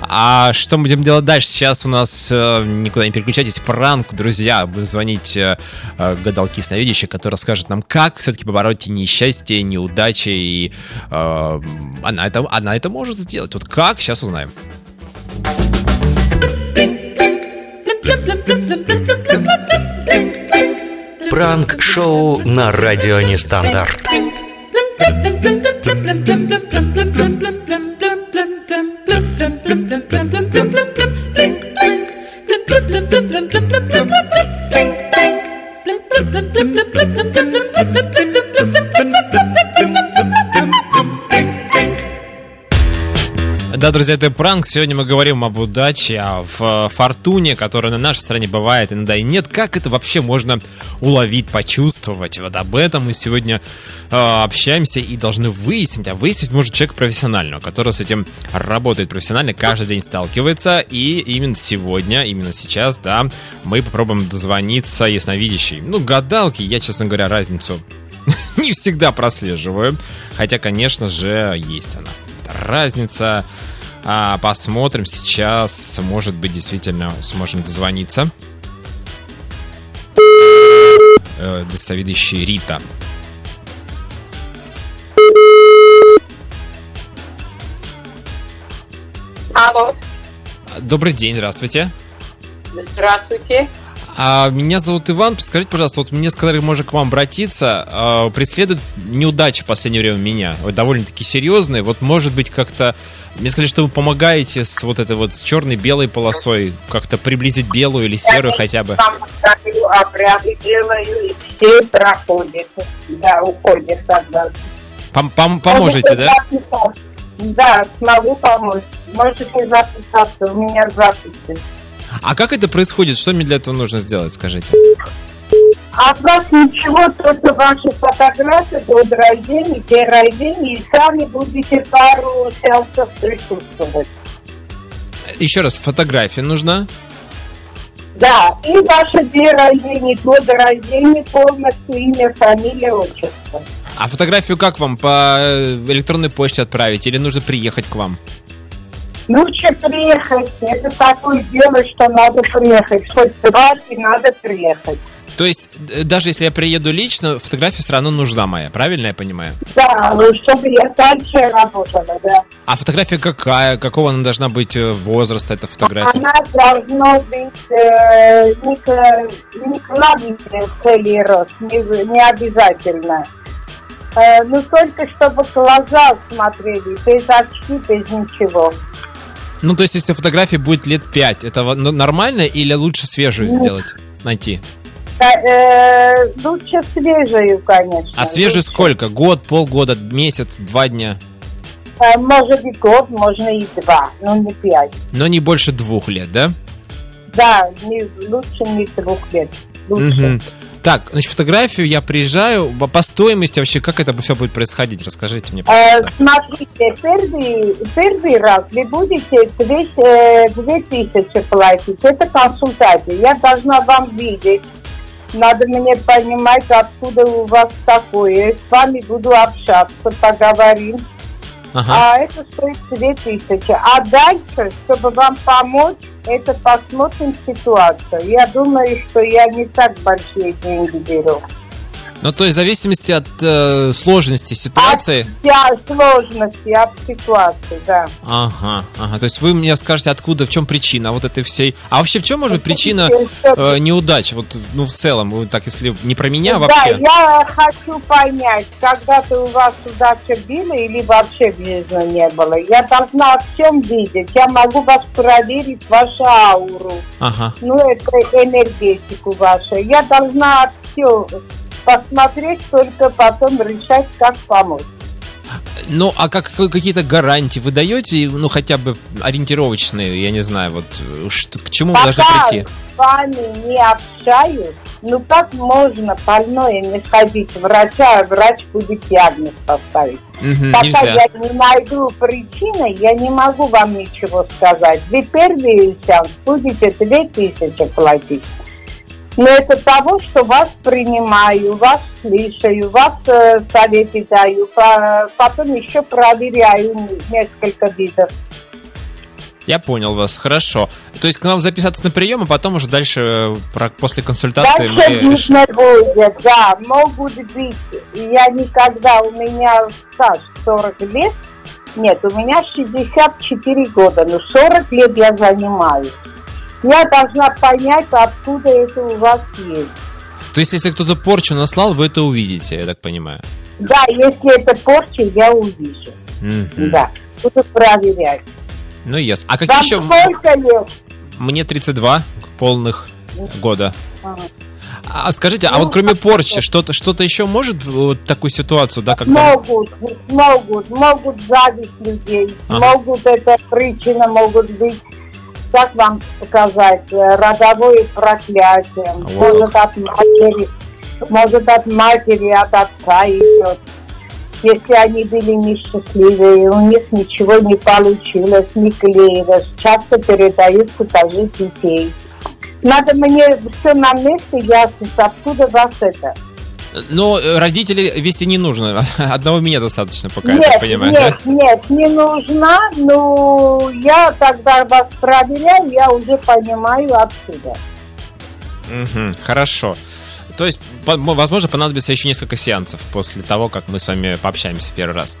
А что мы будем делать дальше? Сейчас у нас э, никуда не переключайтесь. Пранк, друзья. Будем звонить э, э, гадалки сновидящей, которая расскажет нам, как все-таки побороть несчастье, неудачи. И э, она, это, она это может сделать. Вот как? Сейчас узнаем. Пранк-шоу на радио Нестандарт. blum blum blum blum blum blum blum blum blum blum blum blum blum blum blum Да, друзья, это пранк. Сегодня мы говорим об удаче, о ф- фортуне, которая на нашей стране бывает иногда и нет. Как это вообще можно уловить, почувствовать? Вот об этом мы сегодня э, общаемся и должны выяснить. А выяснить может человек профессионального, который с этим работает профессионально, каждый день сталкивается. И именно сегодня, именно сейчас, да, мы попробуем дозвониться ясновидящей. Ну, гадалки, я, честно говоря, разницу не всегда прослеживаю. Хотя, конечно же, есть она. Разница. А, посмотрим сейчас. Может быть, действительно сможем дозвониться. Э, Досовидящий Рита. Алло, Добрый день, здравствуйте. здравствуйте. А, меня зовут Иван. Подскажите, пожалуйста, вот мне сказали, можно к вам обратиться. А, преследуют неудачи в последнее время меня. Вот довольно-таки серьезные. Вот, может быть, как-то... Мне сказали, что вы помогаете с вот этой вот с черной-белой полосой. Как-то приблизить белую или серую хотя бы. Сам ставлю, обряды делаю, и все проходит. Да, уходит тогда. Пом- пом- поможете, да? Да, смогу помочь. Можете записаться, у меня записи. А как это происходит? Что мне для этого нужно сделать, скажите? А от вас ничего, только ваши фотографии, год рождения, день рождения, и сами будете пару сеансов присутствовать. Еще раз, фотография нужна? Да, и ваше день рождения, год рождения, полностью имя, фамилия, отчество. А фотографию как вам? По э, электронной почте отправить или нужно приехать к вам? Лучше приехать. Это такое дело, что надо приехать. Хоть дважды надо приехать. То есть, э, даже если я приеду лично, фотография все равно нужна моя, правильно я понимаю? Да, ну чтобы я дальше работала, да. А фотография какая? Какого она должна быть э, возраста, эта фотография? Она должна быть э, не, к- не кладбищная в цели рост, не, не обязательно. Э, ну только чтобы глаза смотрели, без очки, без ничего. Ну, то есть, если фотография будет лет 5, это ну, нормально или лучше свежую Нет. сделать? Найти. Да, э, лучше свежую, конечно. А свежую Лучше. сколько? Год, полгода, месяц, два дня? Э, может и год, можно и два, но не пять. Но не больше двух лет, да? Да, не, лучше не двух лет. Лучше. Так, значит, фотографию я приезжаю. По- стоимости вообще, как это все будет происходить? Расскажите мне, Э, пожалуйста. смотрите, первый, первый раз вы будете две, э, две тысячи платить. Это консультация. Я должна вам видеть. Надо мне понимать, откуда у вас такое. С вами буду общаться, поговорим. Ага. А это стоит две тысячи. А дальше, чтобы вам помочь, это посмотрим ситуацию. Я думаю, что я не так большие деньги беру. Ну, то есть, в зависимости от э, сложности ситуации. Вся сложности от ситуации, да. Ага, ага. То есть вы мне скажете, откуда, в чем причина вот этой всей. А вообще в чем может быть причина э, неудач? Вот, ну, в целом, вот так, если не про меня Да, вообще. я хочу понять, когда-то у вас удача была или вообще жизни не было. Я должна в чем видеть. Я могу вас проверить, вашу ауру, Ага. ну, это энергетику вашу. Я должна все посмотреть, только потом решать, как помочь. Ну, а как какие-то гарантии вы даете, ну, хотя бы ориентировочные, я не знаю, вот что, к чему вы должны Пока прийти? с вами не общаюсь, ну как можно больное не сходить к врачу, а врач будет диагноз поставить? Мгм, Пока нельзя. я не найду причины, я не могу вам ничего сказать. Вы первый сеанс будете 2000 платить. Но это того, что вас принимаю, вас слушаю, вас э, советы даю, по- потом еще проверяю несколько видов. Я понял вас, хорошо. То есть к нам записаться на прием, а потом уже дальше, э, про- после консультации Дальше мы видно будет, да, могут быть, я никогда, у меня стаж 40 лет, нет, у меня 64 года, но 40 лет я занимаюсь. Я должна понять, откуда это у вас есть. То есть, если кто-то порчу наслал, вы это увидите, я так понимаю. Да, если это порча, я увижу. Мгм. Да, буду проверять. Ну, ясно. А какие Вам еще... сколько лет? Мне 32 полных года. Ага. А скажите, а вот кроме порчи, что-то что-то еще может вот такую ситуацию, да, когда... Могут, могут, могут зависть людей, Ага. могут это причина, могут быть, как вам сказать, э, родовое проклятие, вот может от матери, может от матери, от отца идет. Если они были несчастливые, у них ничего не получилось, не клеилось, часто передаются даже детей. Надо мне все на месте ясно, откуда вас это. Но э, родителей вести не нужно. Одного меня достаточно, пока я так нет, понимаю. нет, да? нет, не нужна, но я тогда вас проверяю, я уже понимаю отсюда. Мгм, хорошо. То есть, возможно, понадобится еще несколько сеансов после того, как мы с вами пообщаемся первый раз.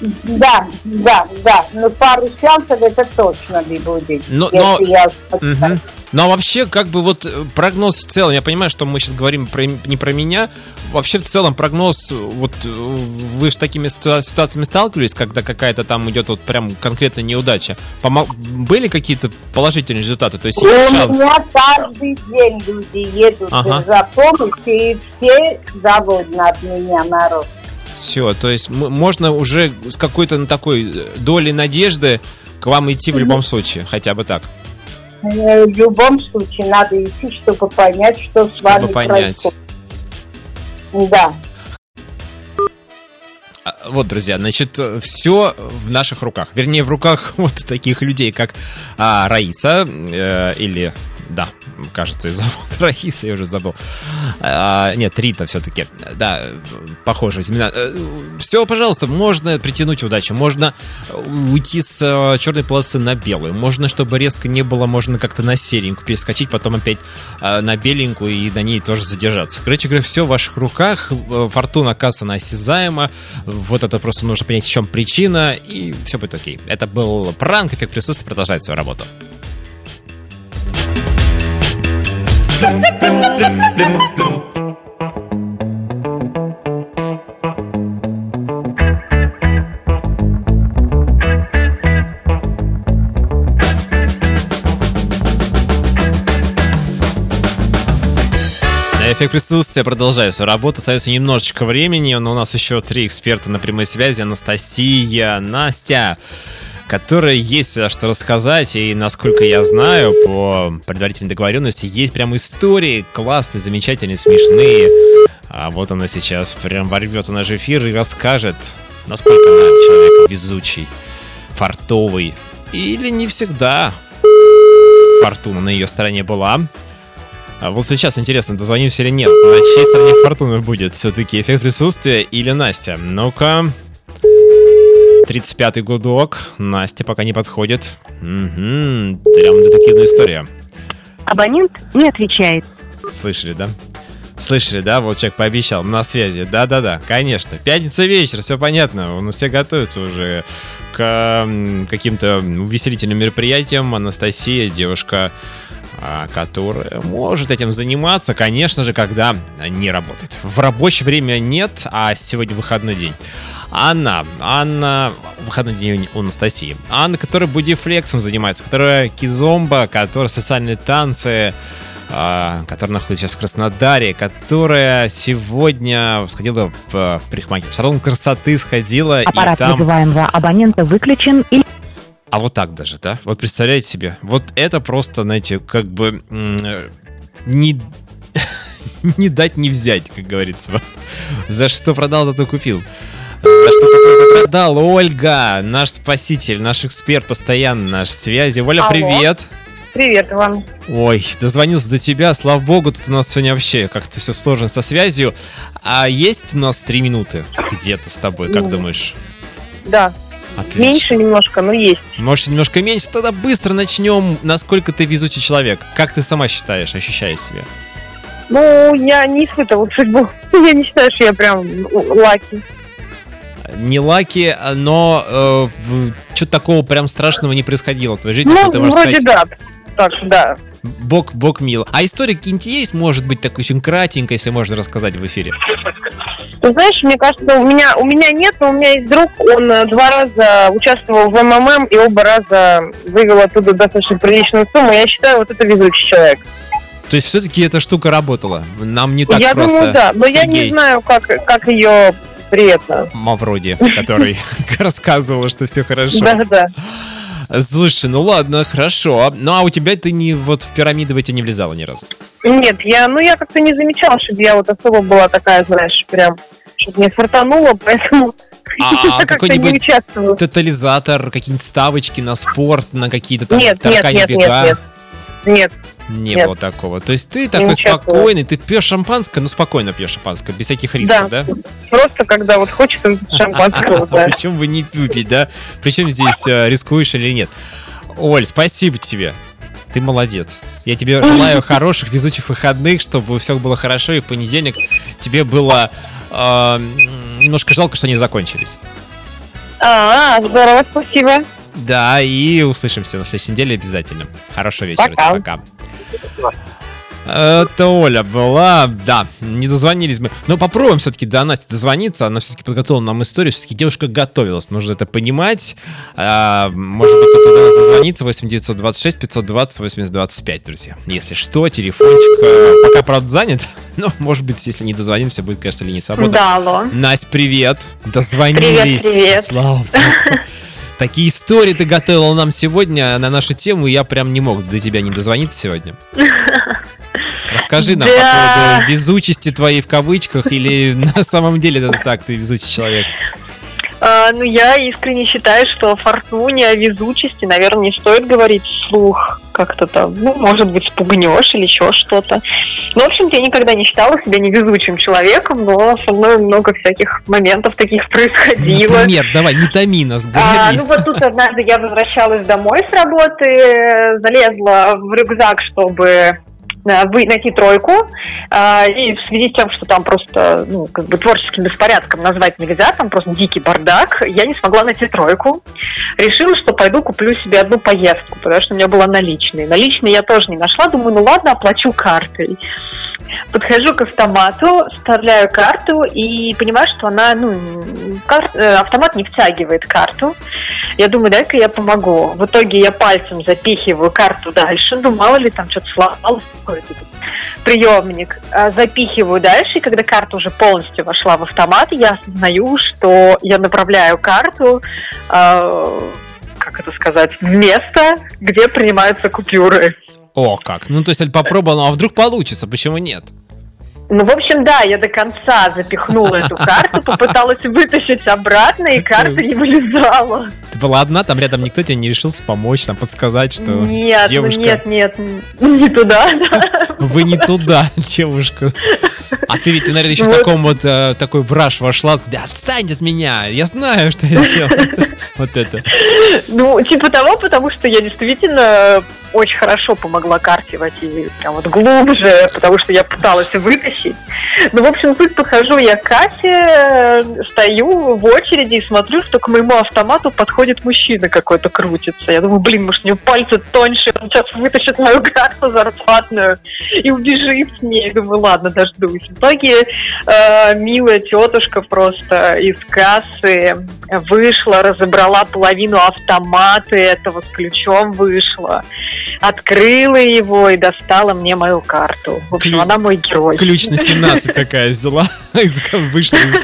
Да, да, да, но пару сеансов это точно не будет. Но- если но- я Мгм. Ну а вообще, как бы вот э, прогноз в целом, я понимаю, что мы сейчас говорим про, не про меня, вообще в целом прогноз, э, вот э, вы с такими ситуа- ситуациями сталкивались, когда какая-то там идет вот прям конкретно неудача. Помо- Были какие-то положительные результаты? То есть У шанс? меня каждый день люди едут Ага. за помощью, и все довольны от меня, народ. Все, то есть можно уже с какой-то ну, такой долей надежды к вам идти в любом случае, хотя бы так. Э, В любом случае надо идти, чтобы понять, что с вами понять. происходит. Да. А, Вот, друзья, значит, все в наших руках. Вернее, в руках вот таких людей, как а, Раиса, э, или, да, кажется, ее зовут Раиса, я уже забыл. А, нет, Рита все-таки. Да, похоже имена. Все, пожалуйста, можно притянуть удачу, можно уйти с э, черной полосы на белую, можно, чтобы резко не было, можно как-то на серенькую перескочить, потом опять э, на беленькую и на ней тоже задержаться. Короче говоря, все в ваших руках, э, фортуна касса осязаема, вот это просто нужно понять, в чем причина, и все будет окей. Это был пранк, эффект присутствия продолжает свою работу. Эффект присутствия продолжает свою работу. Остается немножечко времени, но у нас еще три эксперта на прямой связи. Анастасия, Настя, которые есть э, что рассказать. И, насколько я знаю, по предварительной договоренности, есть прям истории классные, замечательные, смешные. А вот она сейчас прям ворвется наш эфир и расскажет, насколько она человек везучий, фартовый. Или не всегда фортуна на ее стороне была. А вот сейчас интересно, дозвонимся или нет. На чьей стороне фортуны будет? Все-таки эффект присутствия или Настя? Ну-ка. 35-й гудок. Настя пока не подходит. Угу. Прям детективная история. Абонент не отвечает. Слышали, да? Слышали, да? Вот человек пообещал. На связи. Да-да-да, конечно. Пятница вечер, все понятно. У нас все готовятся уже к каким-то увеселительным мероприятиям. Анастасия, девушка, а, которая может этим заниматься, конечно же, когда не работает. В рабочее время нет, а сегодня выходной день. Анна, Анна, выходной день у Анастасии. Анна, которая бодифлексом занимается, которая кизомба, которая социальные танцы, а, которая находится сейчас в Краснодаре, которая сегодня сходила в парикмахер, в салон красоты сходила, Аппарат и там... вызываемого абонента выключен или А вот так даже, да? Вот представляете себе, вот это просто, знаете, как бы не, не дать не взять, как говорится. За что продал, зато купил. Продал. Ольга, наш спаситель, наш эксперт постоянно, наш связи. Оля, Алло. привет. Привет вам. Ой, дозвонился до тебя, слава богу, тут у нас сегодня вообще как-то все сложно со связью. А есть у нас три минуты где-то с тобой, как Ну, думаешь? Да, Отлично. меньше немножко, но есть. Может, немножко меньше? Тогда быстро начнем. Насколько ты везучий человек? Как ты сама считаешь, ощущаешь себя? Ну, я не испытывала судьбу. Я не считаю, что я прям lucky. Не lucky, но что-то такого прям страшного не происходило в твоей жизни, Ну, что ты можешь вроде сказать, да. Так что да. Бог, Бог мил. А история какие-нибудь есть, может быть, такой очень кратенькой, если можно рассказать в эфире? Ты знаешь, мне кажется, у меня, у меня нет, но у меня есть друг, он э, два раза участвовал в МММ и оба раза вывел оттуда достаточно приличную сумму. Я считаю, вот это везучий человек. То есть все-таки эта штука работала. Нам не так я просто. думаю, да. Но я не Сергей знаю, как, как ее при этом. Мавроди, который рассказывал, что все хорошо. Да, да. Слушай, ну ладно, хорошо. Ну а у тебя ты не вот в пирамиды в эти не влезала ни разу. Нет, я, ну я как-то не замечала, чтобы я вот особо была такая, знаешь, прям, чтобы не фартанула, поэтому А не какой-нибудь тотализатор, какие-нибудь ставочки на спорт, на какие-то там Нет, нет, таракани нет, нет, бега? нет. Нет, Не Нет. было такого. То есть ты такой участвовала. спокойный, ты пьешь шампанское, ну спокойно пьешь шампанское, без всяких рисков, да? просто когда вот хочется шампанского, да. Причем вы не выпить, да? Причем здесь э, рискуешь или нет. Оль, спасибо тебе. Ты молодец. Я тебе желаю хороших, везучих выходных, чтобы все было хорошо, и в понедельник тебе было э, немножко жалко, что они закончились. А, здорово, спасибо. Да, и услышимся на следующей неделе обязательно. Хорошего вечера. Пока. тебе, Пока. Это Оля была, да, не дозвонились мы. Но попробуем все-таки до Насти дозвониться. Она все-таки подготовила нам историю. Все-таки девушка готовилась, нужно это понимать. А, может быть, кто-то до нас дозвонится. 8 926 520 80 25, друзья. Если что, телефончик э, пока, правда, занят. Но, может быть, если не дозвонимся, будет, конечно, линия свободна. Да, алло. Настя, привет. Дозвонились. Привет, привет. Слава богу. Такие истории ты готовила нам сегодня на нашу тему, и я прям не мог до тебя не дозвониться сегодня. Расскажи нам Да. по поводу везучести твоей в кавычках, или на самом деле это так, ты везучий человек. А, ну, я искренне считаю, что о фортуне, о везучести, наверное, не стоит говорить вслух. Как-то там, ну, может быть, спугнешь или еще что-то. Ну, в общем-то, я никогда не считала себя невезучим человеком, но со мной много всяких моментов таких происходило. Например, давай, не томи нас, А, ну вот тут однажды я возвращалась домой с работы, залезла в рюкзак, чтобы найти тройку, А, и в связи с тем, что там просто ну, как бы творческим беспорядком назвать нельзя, там просто дикий бардак, я не смогла найти тройку. Решила, что пойду куплю себе одну поездку, потому что у меня была наличные. Наличные я тоже не нашла, думаю, ну ладно, оплачу картой. Подхожу к автомату, вставляю карту и понимаю, что она, ну, кар- э, автомат не втягивает карту. Я думаю, дай-ка я помогу. В итоге я пальцем запихиваю карту дальше. Ну, мало ли там что-то сломалось, какой-то тут приемник. А, Запихиваю дальше, и когда карта уже полностью вошла в автомат, я осознаю, что я направляю карту а, как это сказать, в место, где принимаются купюры. О, как. Ну, то есть, попробовал, а вдруг получится, почему нет? Ну, в общем, да, я до конца запихнула эту карту, попыталась вытащить обратно, и карта не вылезала. Ты была одна, там рядом никто тебе не решился помочь, там подсказать, что Нет, ну девушка, нет, нет, н- не туда. да. вы не туда, девушка. А ты ведь, наверное, еще в Вот. таком вот э, такой враж вошла, да отстань от меня, я знаю, что я делаю. Вот это. Ну, типа того, потому что я действительно очень хорошо помогла карте войти прям вот глубже, потому что я пыталась вытащить. Ну, в общем, тут подхожу я к кассе, э, стою в очереди и смотрю, что к моему автомату подходит мужчина какой-то крутится. Я думаю, блин, может, у него пальцы тоньше, он сейчас вытащит мою карту зарплатную и убежит с ней. Я думаю, ладно, дождусь. В итоге э, милая тетушка просто из кассы вышла, разобрала половину автомата этого с ключом вышла, открыла его и достала мне мою карту. В общем, Ключ- она мой герой. Ключ на 17 такая взяла, вышла из...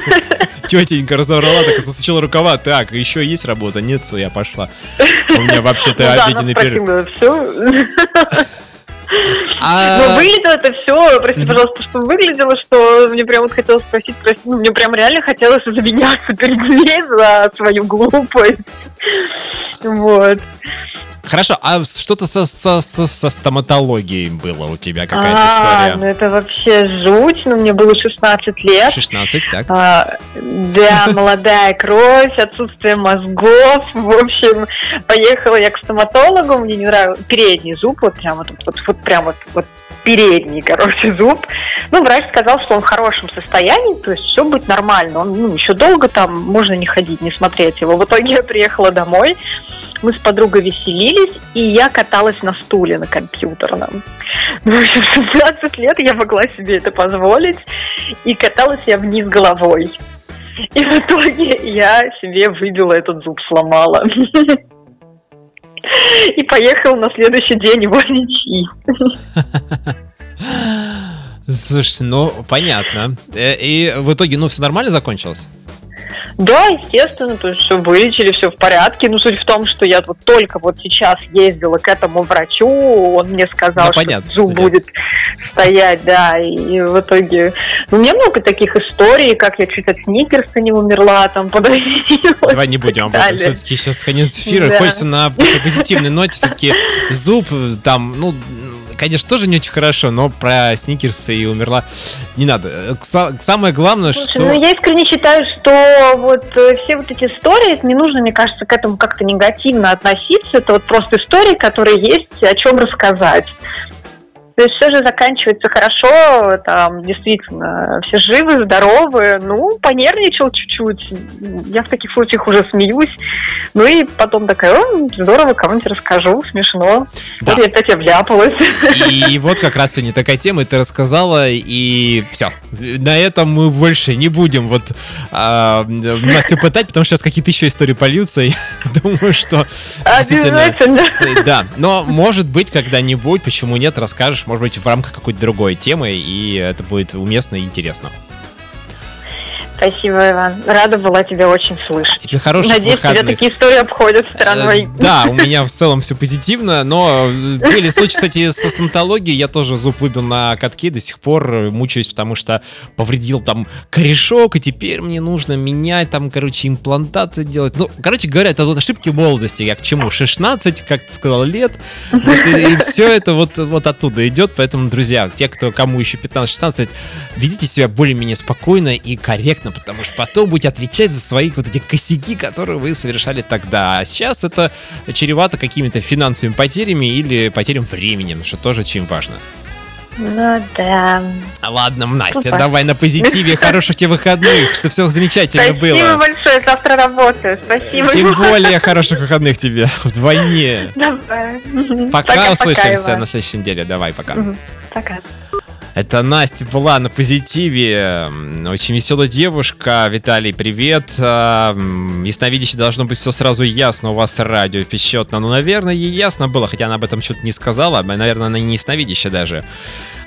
Тетенька разобрала, так засучила рукава. Так, еще есть работа? Нет, все, я пошла. У меня вообще-то Ну обеденный перерыв. А- Ну, выглядело это все, прости, пожалуйста, что выглядело, что мне прям вот хотелось спросить, прости, ну, мне прям реально хотелось извиняться перед ней за свою глупость. Вот. Хорошо, а что-то со, со- со- со стоматологией было у тебя какая-то А, ну история? это вообще жуть, ну мне было 16 лет. 16, так? А, да, молодая кровь, отсутствие мозгов. В общем, поехала я к стоматологу, мне не нравился передний зуб, вот прям вот, вот, вот прям вот, вот передний, короче, зуб. Ну, врач сказал, что он в хорошем состоянии, то есть все будет нормально. Он ну, еще долго там можно не ходить, не смотреть его. В итоге я приехала домой, мы с подругой веселились, и я каталась на стуле на компьютерном. Ну, в общем, в 16 лет я могла себе это позволить, и каталась я вниз головой. И в итоге я себе выбила этот зуб, сломала. И поехала на следующий день его лечить. Слушай, ну, понятно. Э, И в итоге, ну, все нормально закончилось? Да, естественно, то есть все вылечили, все в порядке. Но суть в том, что я вот только вот сейчас ездила к этому врачу, он мне сказал, что понятно, зуб понятно. будет стоять, да, и в итоге... Ну, у меня много таких историй, как я чуть от сникерса не умерла, там, подавилась. Давай не будем об этом. Все-таки сейчас конец эфира. Да. Хочется на позитивной ноте. Все-таки зуб э, там, ну, конечно, тоже не очень хорошо, но про сникерсы и умерла не надо. Са- Самое главное, Слушай, что... ну я искренне считаю, что вот э, все вот эти истории, не нужно, мне кажется, к этому как-то негативно относиться. Это вот просто истории, которые есть, о чем рассказать. То есть все же заканчивается хорошо, там действительно все живы, здоровы. Ну, понервничал чуть-чуть. Я в таких случаях уже смеюсь. Ну и потом такая, «О, здорово, кому-нибудь расскажу, смешно. Да. Вот я опять обляпалась. И вот как раз сегодня такая тема, ты рассказала, и все. На этом мы больше не будем вот а, Настю пытать, потому что сейчас какие-то еще истории польются, я думаю, что действительно... Обязательно. Э, Да, но может быть когда-нибудь, почему нет, расскажешь, может быть в рамках какой-то другой темы, и это будет уместно и интересно. Спасибо, Иван. Рада была тебя очень слышать. Тебе хороших Надеюсь, тебя выходных. такие истории обходят. Э, Да, у меня в целом все позитивно, но э, были случаи, кстати, со стоматологией. Я тоже зуб выбил на катке, до сих пор э, мучаюсь, потому что повредил там корешок, и теперь мне нужно менять там, короче, имплантации делать. Ну, короче говоря, это вот ошибки молодости. Я к чему? 16, как ты сказал, лет. Вот и, все это вот, вот оттуда идет. Поэтому, друзья, те, кто кому еще 15-16, ведите себя более-менее спокойно и корректно, потому что потом будете отвечать за свои вот эти косяки, которые вы совершали тогда. А сейчас это чревато какими-то финансовыми потерями или потерям времени, что тоже очень важно. Ну да. Ладно, Настя, Супер. давай на позитиве, хороших тебе выходных, чтобы все замечательно Спасибо было. большое, завтра работаю. Спасибо. Тем более хороших выходных тебе вдвойне. Давай. Пока, услышимся Иван. на следующей неделе. Давай, пока. Пока. Это Настя была на позитиве. Очень веселая девушка. Виталий, привет. А, Ясновидящий должно быть все сразу ясно. У вас радио печетно. Ну, наверное, ей ясно было, хотя она об этом что-то не сказала. Наверное, она не ясновидящая даже.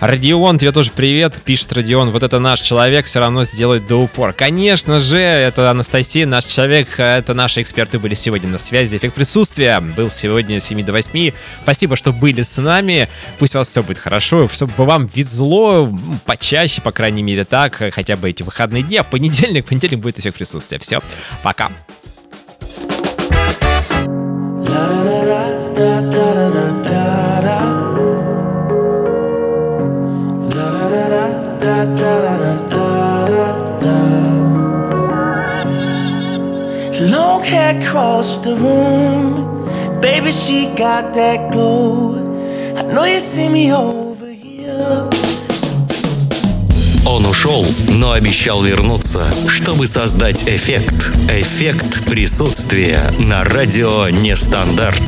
Родион, тебе тоже привет. Пишет Родион, вот это наш человек все равно сделает до упор. Конечно же, это Анастасия, наш человек. Это наши эксперты были сегодня на связи. Эффект присутствия был сегодня с 7 до 8. Спасибо, что были с нами. Пусть у вас все будет хорошо, чтобы вам везло почаще, по крайней мере, так, э, хотя бы эти выходные дни. А в понедельник, в понедельник будет эффект присутствия. Все, пока. Long hair across the room. Baby, she got that glow. I know you see me over here. Он ушел, но обещал вернуться, чтобы создать эффект. Эффект присутствия на радио Нестандарт.